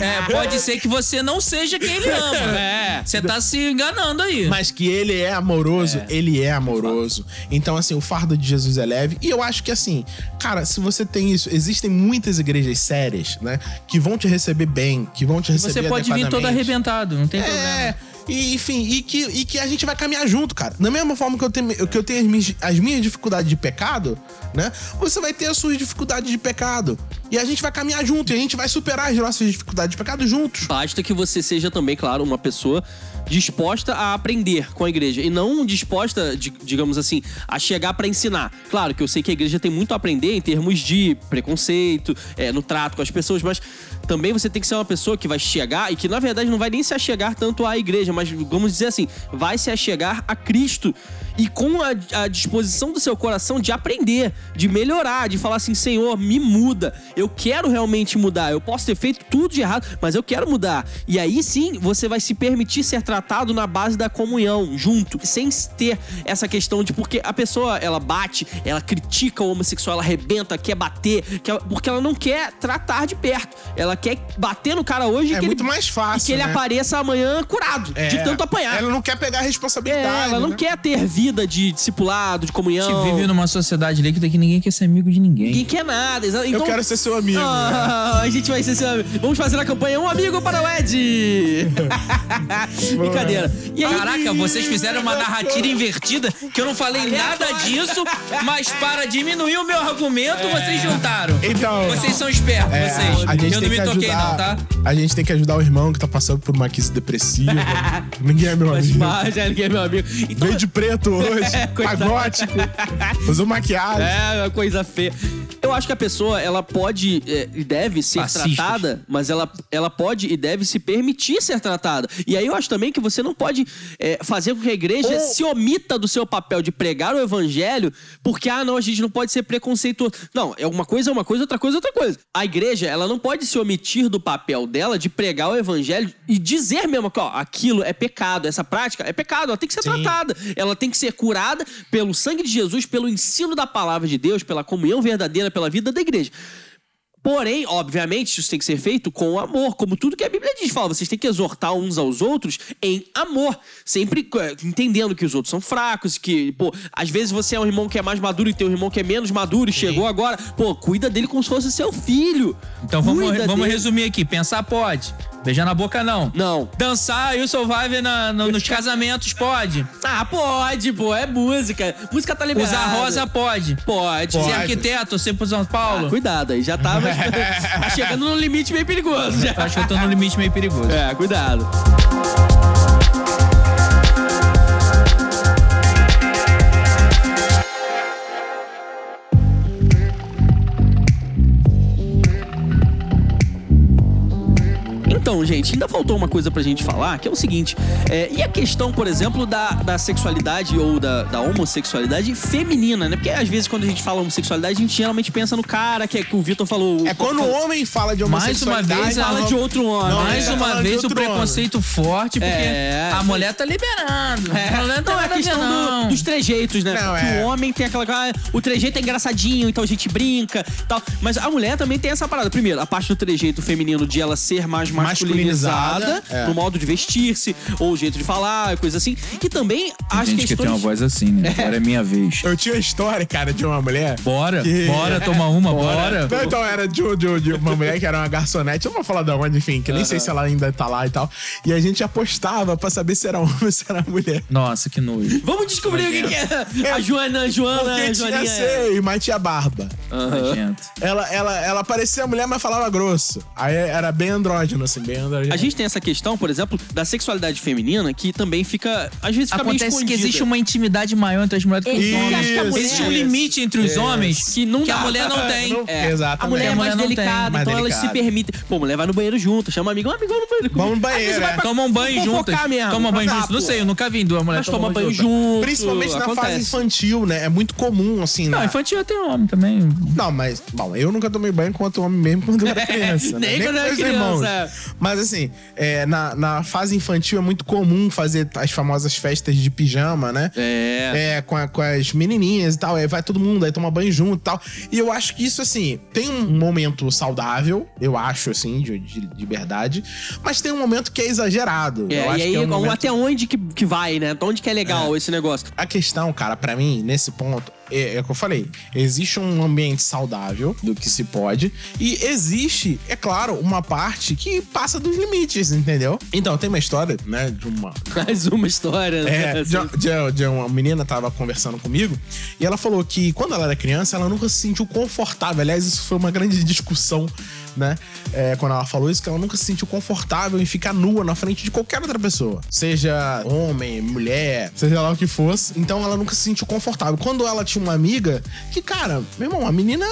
é, pode ser que você não seja quem ele ama. É. Você tá se enganando aí. Mas que ele é amoroso, ele é amoroso. Então, assim, o fardo de Jesus é leve. E eu acho que, assim, cara, se você tem isso, existem muitas igrejas sérias, né? Que vão te receber bem, que vão te receber Você pode vir todo arrebentado, não tem É, problema. e, enfim, e que, e que a gente vai caminhar junto, cara. Da mesma forma que eu tenho, que eu tenho as, minhas, as minhas dificuldades de pecado, né? Você vai ter as suas dificuldades de pecado. E a gente vai caminhar junto, e a gente vai superar as nossas dificuldades de pecado juntos. Basta que você seja também, claro, uma pessoa disposta a aprender com a igreja e não disposta, di- digamos assim, a chegar pra ensinar. Claro que eu sei que a igreja tem muito a aprender em termos de preconceito, é, no trato com as pessoas, mas também você tem que ser uma pessoa que vai chegar e que na verdade não vai nem se achegar tanto à igreja, mas vamos dizer assim, vai se achegar a Cristo e com a, a disposição do seu coração de aprender, de melhorar, de falar assim, Senhor, me muda. Eu quero realmente mudar. Eu posso ter feito tudo de errado, mas eu quero mudar. E aí sim, você vai se permitir ser tratado na base da comunhão, junto, sem ter essa questão de porque a pessoa ela bate, ela critica o homossexual, ela arrebenta, quer bater, quer- porque ela não quer tratar de perto. Ela quer bater no cara hoje e É que muito ele, mais e fácil. que ele né? apareça amanhã curado de É, tanto apanhar. Ela não quer pegar a É, responsabilidade. ela não né? quer ter vida de discipulado, de A comunhão. gente vive numa sociedade líquida que ninguém quer ser amigo de ninguém. Ninguém quer nada. Então, Eu quero ser seu amigo. né? Ah, a gente vai ser seu amigo. Vamos fazer a campanha Um Amigo para o Ed. Brincadeira. E aí, Caraca, vocês fizeram uma narrativa invertida que eu não falei nada disso, mas para diminuir o meu argumento, vocês juntaram. Então- Vocês são espertos, É, vocês. a gente eu não tem me que toquei, ajudar, não, tá? A gente tem que ajudar o irmão que tá passando por uma crise depressiva. Ninguém é meu amigo. parte, é, ninguém é meu amigo. Então, Veio de preto hoje, É, coitado. tá gótico, usou maquiagem. É, uma coisa feia. Eu acho que a pessoa, ela pode é, e deve ser Fascistas. tratada, mas ela, ela pode e deve se permitir ser tratada. E aí eu acho também que você não pode é, fazer com que a igreja Ou- se omita do seu papel de pregar o evangelho, porque, ah, não, a gente não pode ser preconceituoso. Não, é uma coisa é uma coisa, outra coisa é outra coisa. A igreja, ela não pode se omitir do papel dela de pregar o evangelho e dizer mesmo que, ó, aquilo é pecado, essa prática é pecado, ela tem que ser Sim. tratada. Ela tem que ser curada pelo sangue de Jesus, pelo ensino da palavra de Deus, pela comunhão verdadeira, pela vida da igreja. Porém, obviamente, isso tem que ser feito com amor, como tudo que a Bíblia diz. Fala, vocês têm que exortar uns aos outros em amor. Sempre é, entendendo que os outros são fracos, que, pô, às vezes você é um irmão que é mais maduro e tem um irmão que é menos maduro e chegou agora. Pô, cuida dele como se fosse seu filho. Então vamos, vamos dele. resumir aqui. Pensar pode. Beijar na boca, não. Não. Dançar e o Survivor na- no- nos casamentos pode. Ah, pode, pô, é música. Música tá liberada. Usar rosa pode. Pode. Ser Pode. arquiteto, ser pro São Paulo. Ah, cuidado aí, já mas tá chegando num limite meio perigoso já. Acho que eu tô no limite meio perigoso. É, cuidado. Então, gente, ainda faltou uma coisa pra gente falar, que é o seguinte: é, e a questão, por exemplo, da, da sexualidade ou da, da homossexualidade feminina, né? Porque às vezes quando a gente fala homossexualidade, a gente geralmente pensa no cara, que é que o Vitor falou. É quando o homem fala de Mais uma homossexualidade... vez, fala de outro homem. Não, Mais é, uma vez o preconceito forte, porque É. a mulher tá liberando. É, A mulher não não, é a questão do- dos trejeitos, né? Não, Porque é. o homem tem aquela. ah, o trejeito é engraçadinho, então a gente brinca tal. Mas a mulher também tem essa parada. Primeiro, a parte do trejeito feminino de ela ser mais masculinizada, Masculinizada, é. no modo de vestir-se, ou o jeito de falar, coisa assim. E também as Tem gente que questões. tem uma voz assim, né? Agora é minha vez. Eu tinha uma história, cara, de uma mulher... Bora, Que- bora tomar uma, bora. Não, então era de, de- de uma mulher que era uma garçonete, eu não vou falar da onde, enfim, que nem sei se ela ainda tá lá e tal. E a gente apostava pra saber se era homem ou se era mulher. Nossa, que nojo. Vamos descobrir o que, que é. A Joana, a Joana, Porque a tinha Joaninha. é- seio, mas tinha barba. Nojento. Ela, ela, ela parecia mulher, mas falava grosso. Aí era bem andrógeno, assim, bem. A gente tem essa questão, por exemplo, da sexualidade feminina, que também fica. Às vezes fica meio Acontece que existe uma intimidade maior entre as mulheres do que os homens. acho que a mulher- Existe um limite entre os homens Que não que a dá. mulher não tem. Não- É, Exatamente. A mulher é mais mulher delicada, Mais então elas se delicada. permitem. Pô, mulher vai no banheiro junto, chama amigo, amigo, vamos no banheiro. comigo. Vamos no banheiro, vai é. pra Tomam banho juntas. fofocar mesmo. Tomam banho juntos. Não sei, eu nunca vi duas mulheres Mas toma banho junto. Principalmente na fase infantil, né? É muito comum, assim. Não, infantil até homem também. Não, mas, bom, eu nunca tomei banho enquanto homem mesmo quando eu era criança. né? Nem quando com era criança, irmãos. É. Mas assim, é, na, na fase infantil é muito comum fazer as famosas festas de pijama, né? É. É, com, a- com as menininhas e tal. Aí vai todo mundo, aí toma banho junto e tal. E eu acho que isso, assim, tem um momento saudável, eu acho, assim, de, de liberdade. Mas tem um momento que é exagerado. É, eu acho e aí, que é um momento... até onde que, que vai, né? Até onde que é legal esse negócio. A questão, cara, pra mim, nesse ponto, é, é o que eu falei, existe um ambiente saudável do que se pode e existe, é claro, uma parte que passa dos limites, entendeu? Então, tem uma história, né, de uma Mais uma história, né? é, de, de- de uma menina tava conversando comigo e ela falou que quando ela era criança, ela nunca se sentiu confortável. Aliás, isso foi uma grande discussão, né? É, quando ela falou isso, que ela nunca se sentiu confortável em ficar nua na frente de qualquer outra pessoa. Seja homem, mulher, seja lá o que fosse. Então ela nunca se sentiu confortável. Quando ela tinha uma amiga que, cara, meu irmão, a menina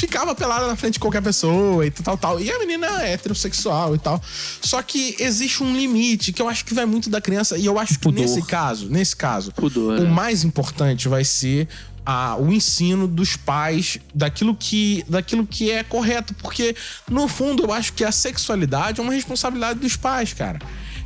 ficava pelada na frente de qualquer pessoa e tal, tal. E a menina é heterossexual e tal. Só que existe um limite que eu acho que vai muito da criança. E eu acho que Pudor. nesse caso, nesse caso, Pudor, o né? mais importante vai ser a- o ensino dos pais daquilo que, daquilo que é correto. Porque, no fundo, eu acho que a sexualidade é uma responsabilidade dos pais, cara.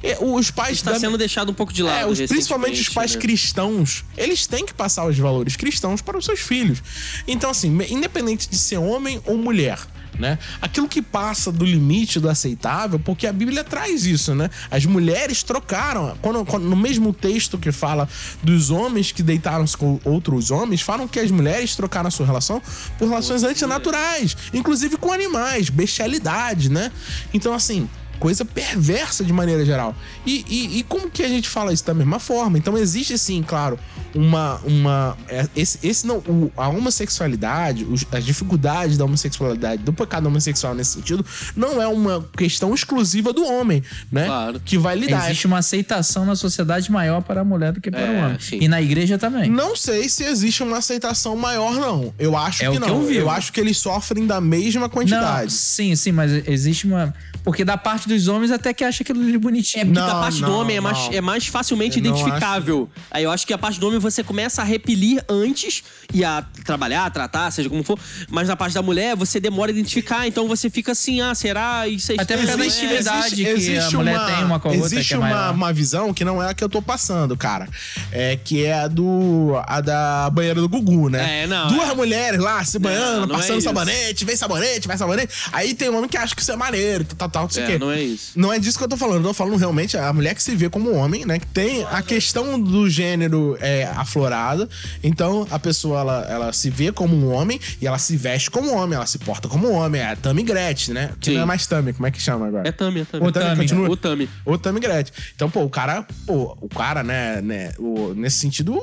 E Os pais Está da- sendo deixado um pouco de lado. é, os- principalmente os pais né? cristãos, eles têm que passar os valores cristãos para os seus filhos. Então, assim, independente de ser homem ou mulher. Né? Aquilo que passa do limite do aceitável, porque a Bíblia traz isso, né? As mulheres trocaram. Quando, quando- no mesmo texto que fala dos homens que deitaram-se com outros homens, falam que as mulheres trocaram a sua relação por relações antinaturais, inclusive com animais, bestialidade, né? Então, assim, coisa perversa de maneira geral. E, e, e como que a gente fala isso da mesma forma? Então existe sim, claro, uma. uma é, esse, esse não. o- a homossexualidade, os- as dificuldades da homossexualidade, do pecado homossexual nesse sentido, não é uma questão exclusiva do homem, né? Claro. Que vai lidar. Existe uma aceitação na sociedade maior para a mulher do que para É, o homem. sim. E na igreja também. Não sei se existe uma aceitação maior, não. Eu acho É que o que não. eu vi. eu acho que eles sofrem da mesma Não, quantidade. sim, sim, mas existe uma. Porque da parte dos homens até que acha aquilo ali bonitinho. É porque Não, da parte do não, homem é mais, é mais facilmente Eu identificável. Aí eu acho que a parte do homem você começa a repelir antes e a trabalhar, a tratar, seja como for. Mas na parte da mulher você demora a identificar, então você fica assim, ah, será? Isso é Até da né? intimidade. que a mulher tem uma com a outra existe que é uma, maior. uma visão que não é a que eu tô passando, cara. É que é a do a da banheira do Gugu, né? É, não, Duas é. mulheres lá se banhando, não é passando sabonete, vem sabonete, vai sabonete. Aí tem um homem que acha que isso é maneiro, tal, tal, não sei o É, quê. não é isso. Não é disso que eu tô falando. Eu tô falando realmente a mulher que se vê como homem, né? Que tem a questão do gênero é, aflorada. Então, a pessoa, ela, ela se vê como um homem e ela se veste como homem, ela se porta como homem. É a Tammy Gretchen, né? Que Sim. não é mais Tammy, como é que chama agora? É Tami, é Tami. O Tami. continua? O Tami. O Tammy Gretchen. Então, pô, o cara, pô, o cara, né, né o, nesse sentido,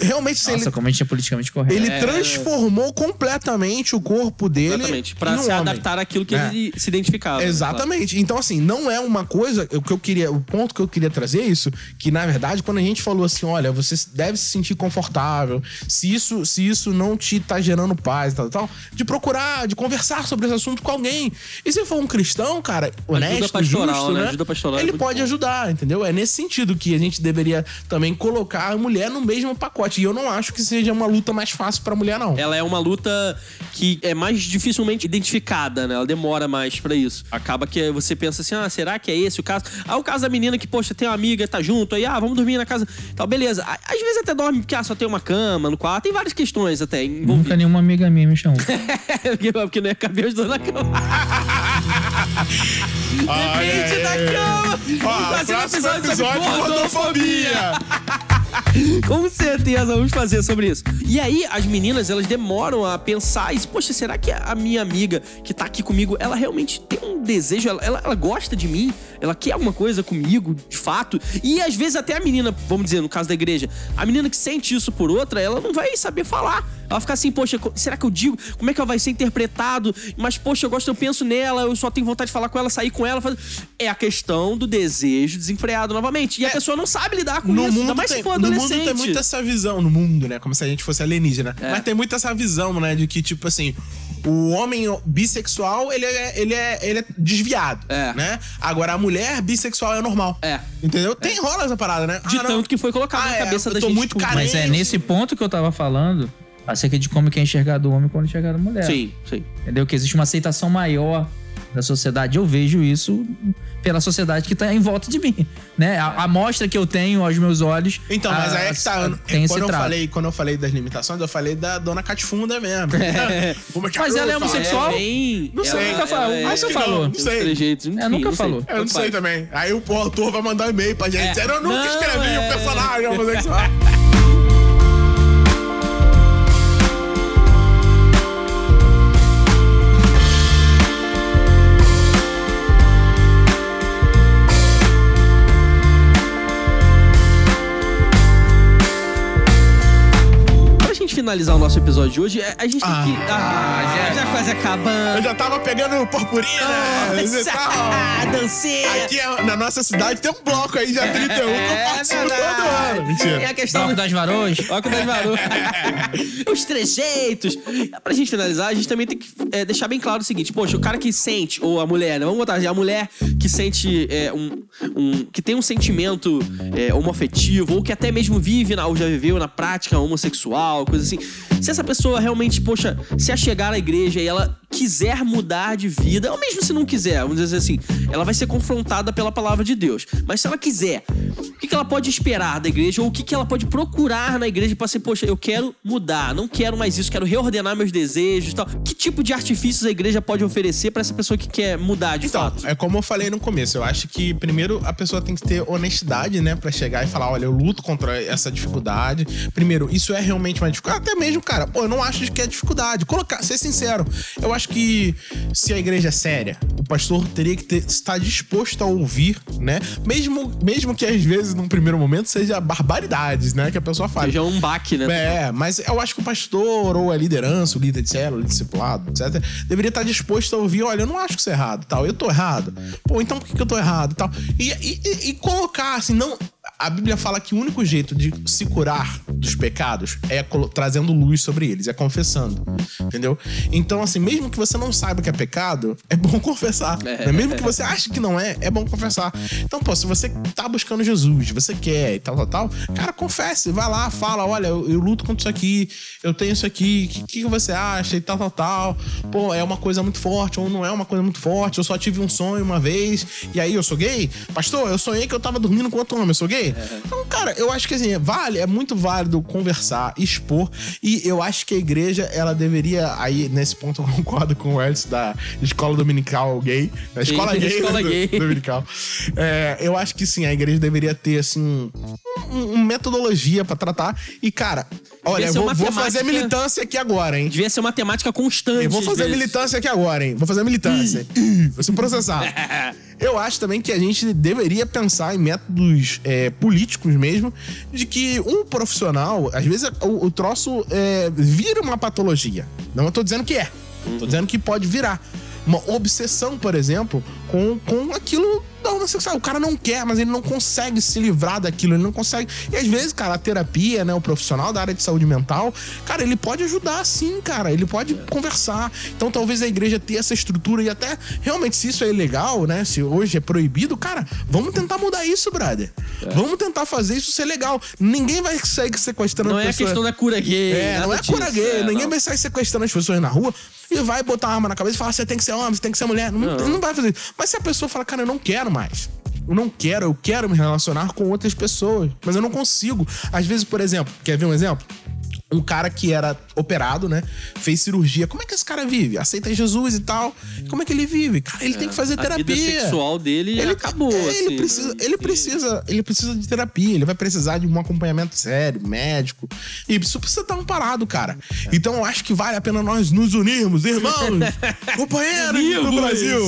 realmente, Nossa, ele, como a gente é politicamente correto. ele É. transformou completamente o corpo dele Exatamente. Pra se homem. adaptar àquilo que É. ele se identificava. né? Exatamente. Então, assim, não é uma coisa. O que eu queria. O ponto que eu queria trazer é isso. Que, na verdade, quando a gente falou assim, olha, você deve se sentir confortável. Se isso, se isso não te tá gerando paz e tal, tal, de procurar, de conversar sobre esse assunto com alguém. E se for um cristão, cara, honesto, pastoral, justo, né? né? Ajuda pastoral é ele muito pode bom. ajudar, entendeu? É nesse sentido que a gente deveria também colocar a mulher no mesmo pacote. E eu não acho que seja uma luta mais fácil pra mulher, não. Ela é uma luta que é mais dificilmente identificada, né? Ela demora mais pra isso. Acaba que você pensa assim, ah, será que é esse o caso? Ah, o caso da menina que, poxa, tem uma amiga, tá junto, aí, ah, vamos dormir na casa. Tal, beleza. Às vezes até dorme porque, ah, só tem uma cama no quarto. Tem várias questões até Nunca envolvidas. nenhuma amiga minha me chamou. porque, porque não ia caber os dois na cama. Depende da cama. Vamos fazer um episódio sobre gordofobia. Com certeza, vamos fazer sobre isso. E aí, as meninas, elas demoram a pensar isso. Poxa, será que a minha amiga que tá aqui comigo, ela realmente tem um desejo? Ela, ela, ela gosta de mim? Ela quer alguma coisa comigo, de fato? E às vezes até a menina, vamos dizer, no caso da igreja, a menina que sente isso por outra, ela não vai saber falar. Ela fica assim, poxa, será que eu digo? Como é que ela vai ser interpretado? Mas, poxa, eu gosto, eu penso nela, eu só tenho vontade de falar com ela, sair com ela. fazer- É a questão do desejo desenfreado novamente. E a pessoa não sabe lidar com no isso, mundo, ainda mais tem, se for no adolescente. mundo tem muito essa visão, no mundo, né? Como se a gente fosse alienígena. É. Mas tem muito essa visão, né? De que, tipo assim, o homem bissexual, ele é, ele é, ele é desviado, É. né? Agora, a mulher bissexual é normal. É. Entendeu? Tem rola essa parada, né? De Ah, tanto que foi colocado Ah, na é, cabeça eu da tô gente. muito por- carente. Mas é nesse ponto que eu tava falando acerca de como que é enxergado o homem quando enxergado a mulher. Sim, sim. Entendeu? Que existe uma aceitação maior da sociedade. Eu vejo isso pela sociedade que tá em volta de mim, né? A a amostra que eu tenho aos meus olhos. Então, mas aí é que tá. a- tem esse quando, eu falei, quando eu falei das limitações, eu falei da dona Catifunda mesmo. Como é que Mas ela é homossexual? bem- Não sei, ela- nunca falou. ela é- Mas você falou. Não uns sei. trejeitos, enfim, É, nunca não sei. falou. Eu não sei também. Aí o autor vai mandar um e-mail pra gente É. Eu nunca Não, escrevi é. o personagem homossexual. finalizar o nosso episódio de hoje, é, a gente tem Ah, que. Ah, já, já quase Eu acabando. já tava pegando purpurina. e tal. Ah, dancinha. Aqui é- na nossa cidade tem um bloco aí, já 31, que eu É participo todo verdade. ano. Mentira. E a questão Bloco do... das Varoas. Bloco das Varoas. Os trejeitos. Pra gente finalizar, a gente também tem que é, deixar bem claro o seguinte: poxa, o cara que sente, ou a mulher, né? Vamos botar assim, a mulher que sente é, um, um- que tem um sentimento é, homoafetivo, ou que até mesmo vive na, ou já viveu na prática homossexual, coisa assim. Se essa pessoa realmente, poxa, se achegar à igreja e ela quiser mudar de vida, ou mesmo se não quiser, vamos dizer assim, ela vai ser confrontada pela palavra de Deus. Mas se ela quiser, o que, ela pode esperar da igreja? Ou o que, ela pode procurar na igreja pra ser, poxa, eu quero mudar, não quero mais isso, quero reordenar meus desejos e tal. Que tipo de artifícios a igreja pode oferecer pra essa pessoa que quer mudar de Então, fato? é como eu falei no começo, eu acho que primeiro a pessoa tem que ter honestidade, né, Pra chegar e falar, olha, eu luto contra essa dificuldade. Primeiro, isso é realmente uma dificuldade. Até mesmo, cara, pô, eu não acho que é dificuldade. Colocar, ser sincero, eu acho que se a igreja é séria, o pastor teria que ter- estar disposto a ouvir, né? Mesmo, mesmo que às vezes num primeiro momento seja barbaridades, né, que a pessoa fala. Seja um baque, né? É, mas eu acho que o pastor ou a liderança, o líder de célula, o discipulado, etc., deveria estar disposto a ouvir, olha, eu não acho que isso é errado, tal, eu tô errado. Pô, então por que, que eu tô errado, tal? E, e, e- e colocar, assim, não... A Bíblia fala que o único jeito de se curar dos pecados é trazendo luz sobre eles, é confessando, entendeu? Então, assim, mesmo que você não saiba que é pecado, é bom confessar. É. né? Mesmo que você ache que não é, é bom confessar. Então, pô, se você tá buscando Jesus, você quer e tal, tal, tal, cara, confesse, vai lá, fala, olha, eu, eu luto contra isso aqui, eu tenho isso aqui, o que, que você acha e tal, tal, tal. Pô, é uma coisa muito forte ou não é uma coisa muito forte, eu só tive um sonho uma vez e aí eu sou gay? Pastor, eu sonhei que eu tava dormindo com outro homem, eu sou gay? Então, cara, eu acho que assim, vale, é muito válido conversar, expor e eu acho que a igreja, ela deveria, aí nesse ponto eu concordo com o Edson da escola dominical gay, da escola gay, escola do- gay. dominical. É, eu acho que sim, a igreja deveria ter, assim, um, um- uma metodologia pra tratar. E, cara, olha, vou, vou fazer militância aqui agora, hein? Devia ser uma temática constante. Eu vou fazer vezes. militância aqui agora, hein? Vou fazer militância. Vou ser processado. Eu acho também que a gente deveria pensar em métodos é, políticos mesmo, de que um profissional, às vezes o, o troço é, vira uma patologia. Não eu tô dizendo que é. Tô dizendo que pode virar. Uma obsessão, por exemplo, com, com aquilo da homossexual. O cara não quer, mas ele não consegue se livrar daquilo, ele não consegue. E às vezes, cara, a terapia, né, o profissional da área de saúde mental, cara, ele pode ajudar sim, cara, ele pode conversar. Então talvez a igreja tenha essa estrutura e até realmente se isso é ilegal, né, se hoje é proibido, cara, vamos tentar mudar isso, brother. Vamos tentar fazer isso ser legal. Ninguém vai sair sequestrando Não é a questão da cura gay. É, não é disso. cura gay. É, Ninguém não. vai sair sequestrando as pessoas na rua e vai botar uma arma na cabeça e falar: você tem que ser homem, você tem que ser mulher. Não, Não. não vai fazer isso. Mas se a pessoa fala, cara, eu não quero mais. Eu não quero, eu quero me relacionar com outras pessoas, mas eu não consigo. Às vezes, por exemplo, quer ver um exemplo? Um cara que era operado, né? Fez cirurgia. Como é que esse cara vive? Aceita Jesus e tal. Como é que ele vive? Cara, ele tem que fazer A terapia. vida sexual dele Ele acabou, é, assim. Ele precisa, ele precisa, ele precisa de terapia, ele vai precisar de um acompanhamento sério, médico. E isso precisa estar amparado, cara. Então eu acho que vale a pena nós nos unirmos, irmãos, companheiros do. Brasil.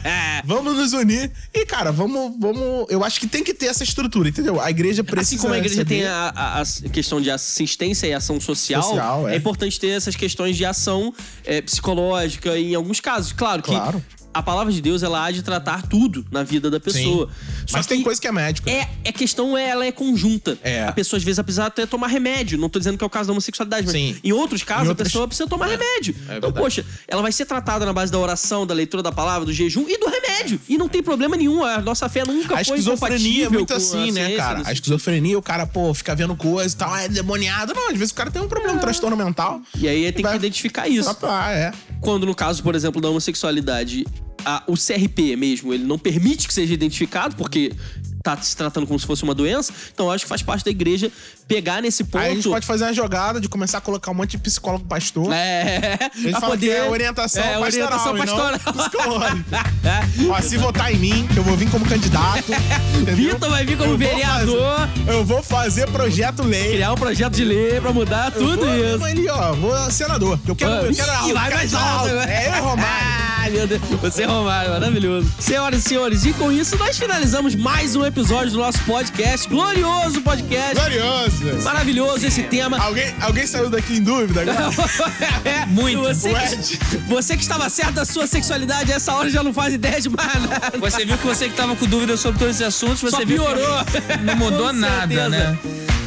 Vamos nos unir. E, cara, vamos, vamos. Eu acho que tem que ter essa estrutura, entendeu? A igreja precisa. Assim como a igreja receber- tem a, a- a questão de assistência e ação social, Social, é. é. importante ter essas questões de ação é, psicológica em alguns casos. Claro que Claro. A palavra de Deus ela há de tratar tudo na vida da pessoa. Só Mas que tem coisa que é médico. é, é questão, ela é conjunta. É. A pessoa às vezes vai precisar até tomar remédio. Não tô dizendo que é o caso da homossexualidade, mas Sim. em outros casos Em a outras- pessoa precisa tomar remédio. então, verdade. poxa, ela vai ser tratada na base da oração, da leitura da palavra, do jejum e do remédio. E não tem problema nenhum. A nossa fé nunca A foi esquizofrenia é muito a assim, né, cara? nesse A esquizofrenia, o cara, pô, fica vendo coisa e tal, ah, é demoniado. Não, às vezes o cara tem um problema, um transtorno mental. E aí tem que identificar isso. Ah, é. Quando no caso, por exemplo, da homossexualidade, a- o CRP mesmo, ele não permite que seja identificado, porque tá se tratando como se fosse uma doença. Então eu acho que faz parte da igreja pegar nesse ponto. Aí a gente pode fazer uma jogada de começar a colocar um monte de psicólogo pastor. É, pra falam poder... que é orientação é, pastoral, orientação e não pastoral. psicológica. Ó, se votar em mim, eu vou vir como candidato. Vitor vai vir como Eu vereador, fazer- eu vou fazer projeto lei. criar um projeto de lei pra mudar tudo eu vou, isso. Vou ali, ó, vou senador. Eu quero, eu quero mais quero alto alto. agora. É eu, e Romário. Ah, meu Meu Deus, você é Romário, maravilhoso. Senhoras e senhores, e com isso nós finalizamos mais um episódio do nosso podcast. Glorioso podcast. Glorioso. Maravilhoso esse tema. Alguém, alguém saiu daqui em dúvida agora? Muito. Você, que, você que estava certo da sua sexualidade, essa hora já não faz ideia de mais nada. Você viu que você que tava com dúvidas sobre todos esses assuntos, você Só viu que piorou. não mudou Com nada, certeza. né?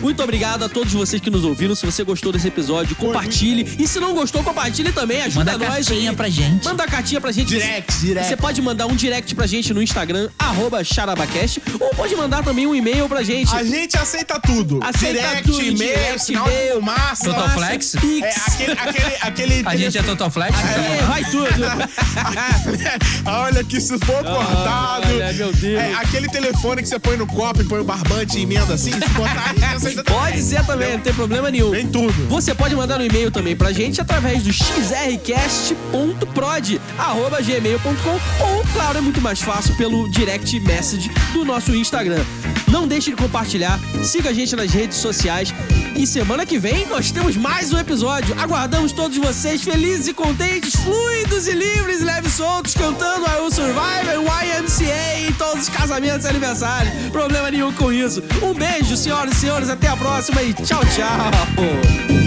Muito obrigado a todos vocês que nos ouviram. Se você gostou desse episódio, compartilhe. E se não gostou, compartilhe também. Ajuda Manda nós. cartinha aí. pra gente. Manda cartinha pra gente. Direct, direct. Você pode mandar um direct pra gente no Instagram, arroba charabacast, ou pode mandar também um e-mail pra gente. A gente aceita tudo. Aceita direct, tudo, e-mail, sinal de fumaça. Totoflex? Pix. É, aquele, aquele, aquele A gente é Totoflex? É, vai tudo. Olha que se for cortado. olha, meu Deus. É, aquele telefone que você põe no copo e põe o barbante e emenda assim, se botar, a gente aceita Pode também. ser também, não tem problema nenhum. Vem tudo. Você pode mandar um e-mail também pra gente através do xrcast.prod@gmail.com ou, claro, é muito mais fácil pelo direct message do nosso Instagram. Não deixe de compartilhar, siga a gente nas redes sociais e semana que vem nós temos mais um episódio. Aguardamos todos vocês felizes e contentes, fluidos e livres, leves soltos, cantando I Will Survive, YMCA em todos os casamentos e aniversários. Problema nenhum com isso. Um beijo, senhoras e senhores, até a próxima e tchau, tchau.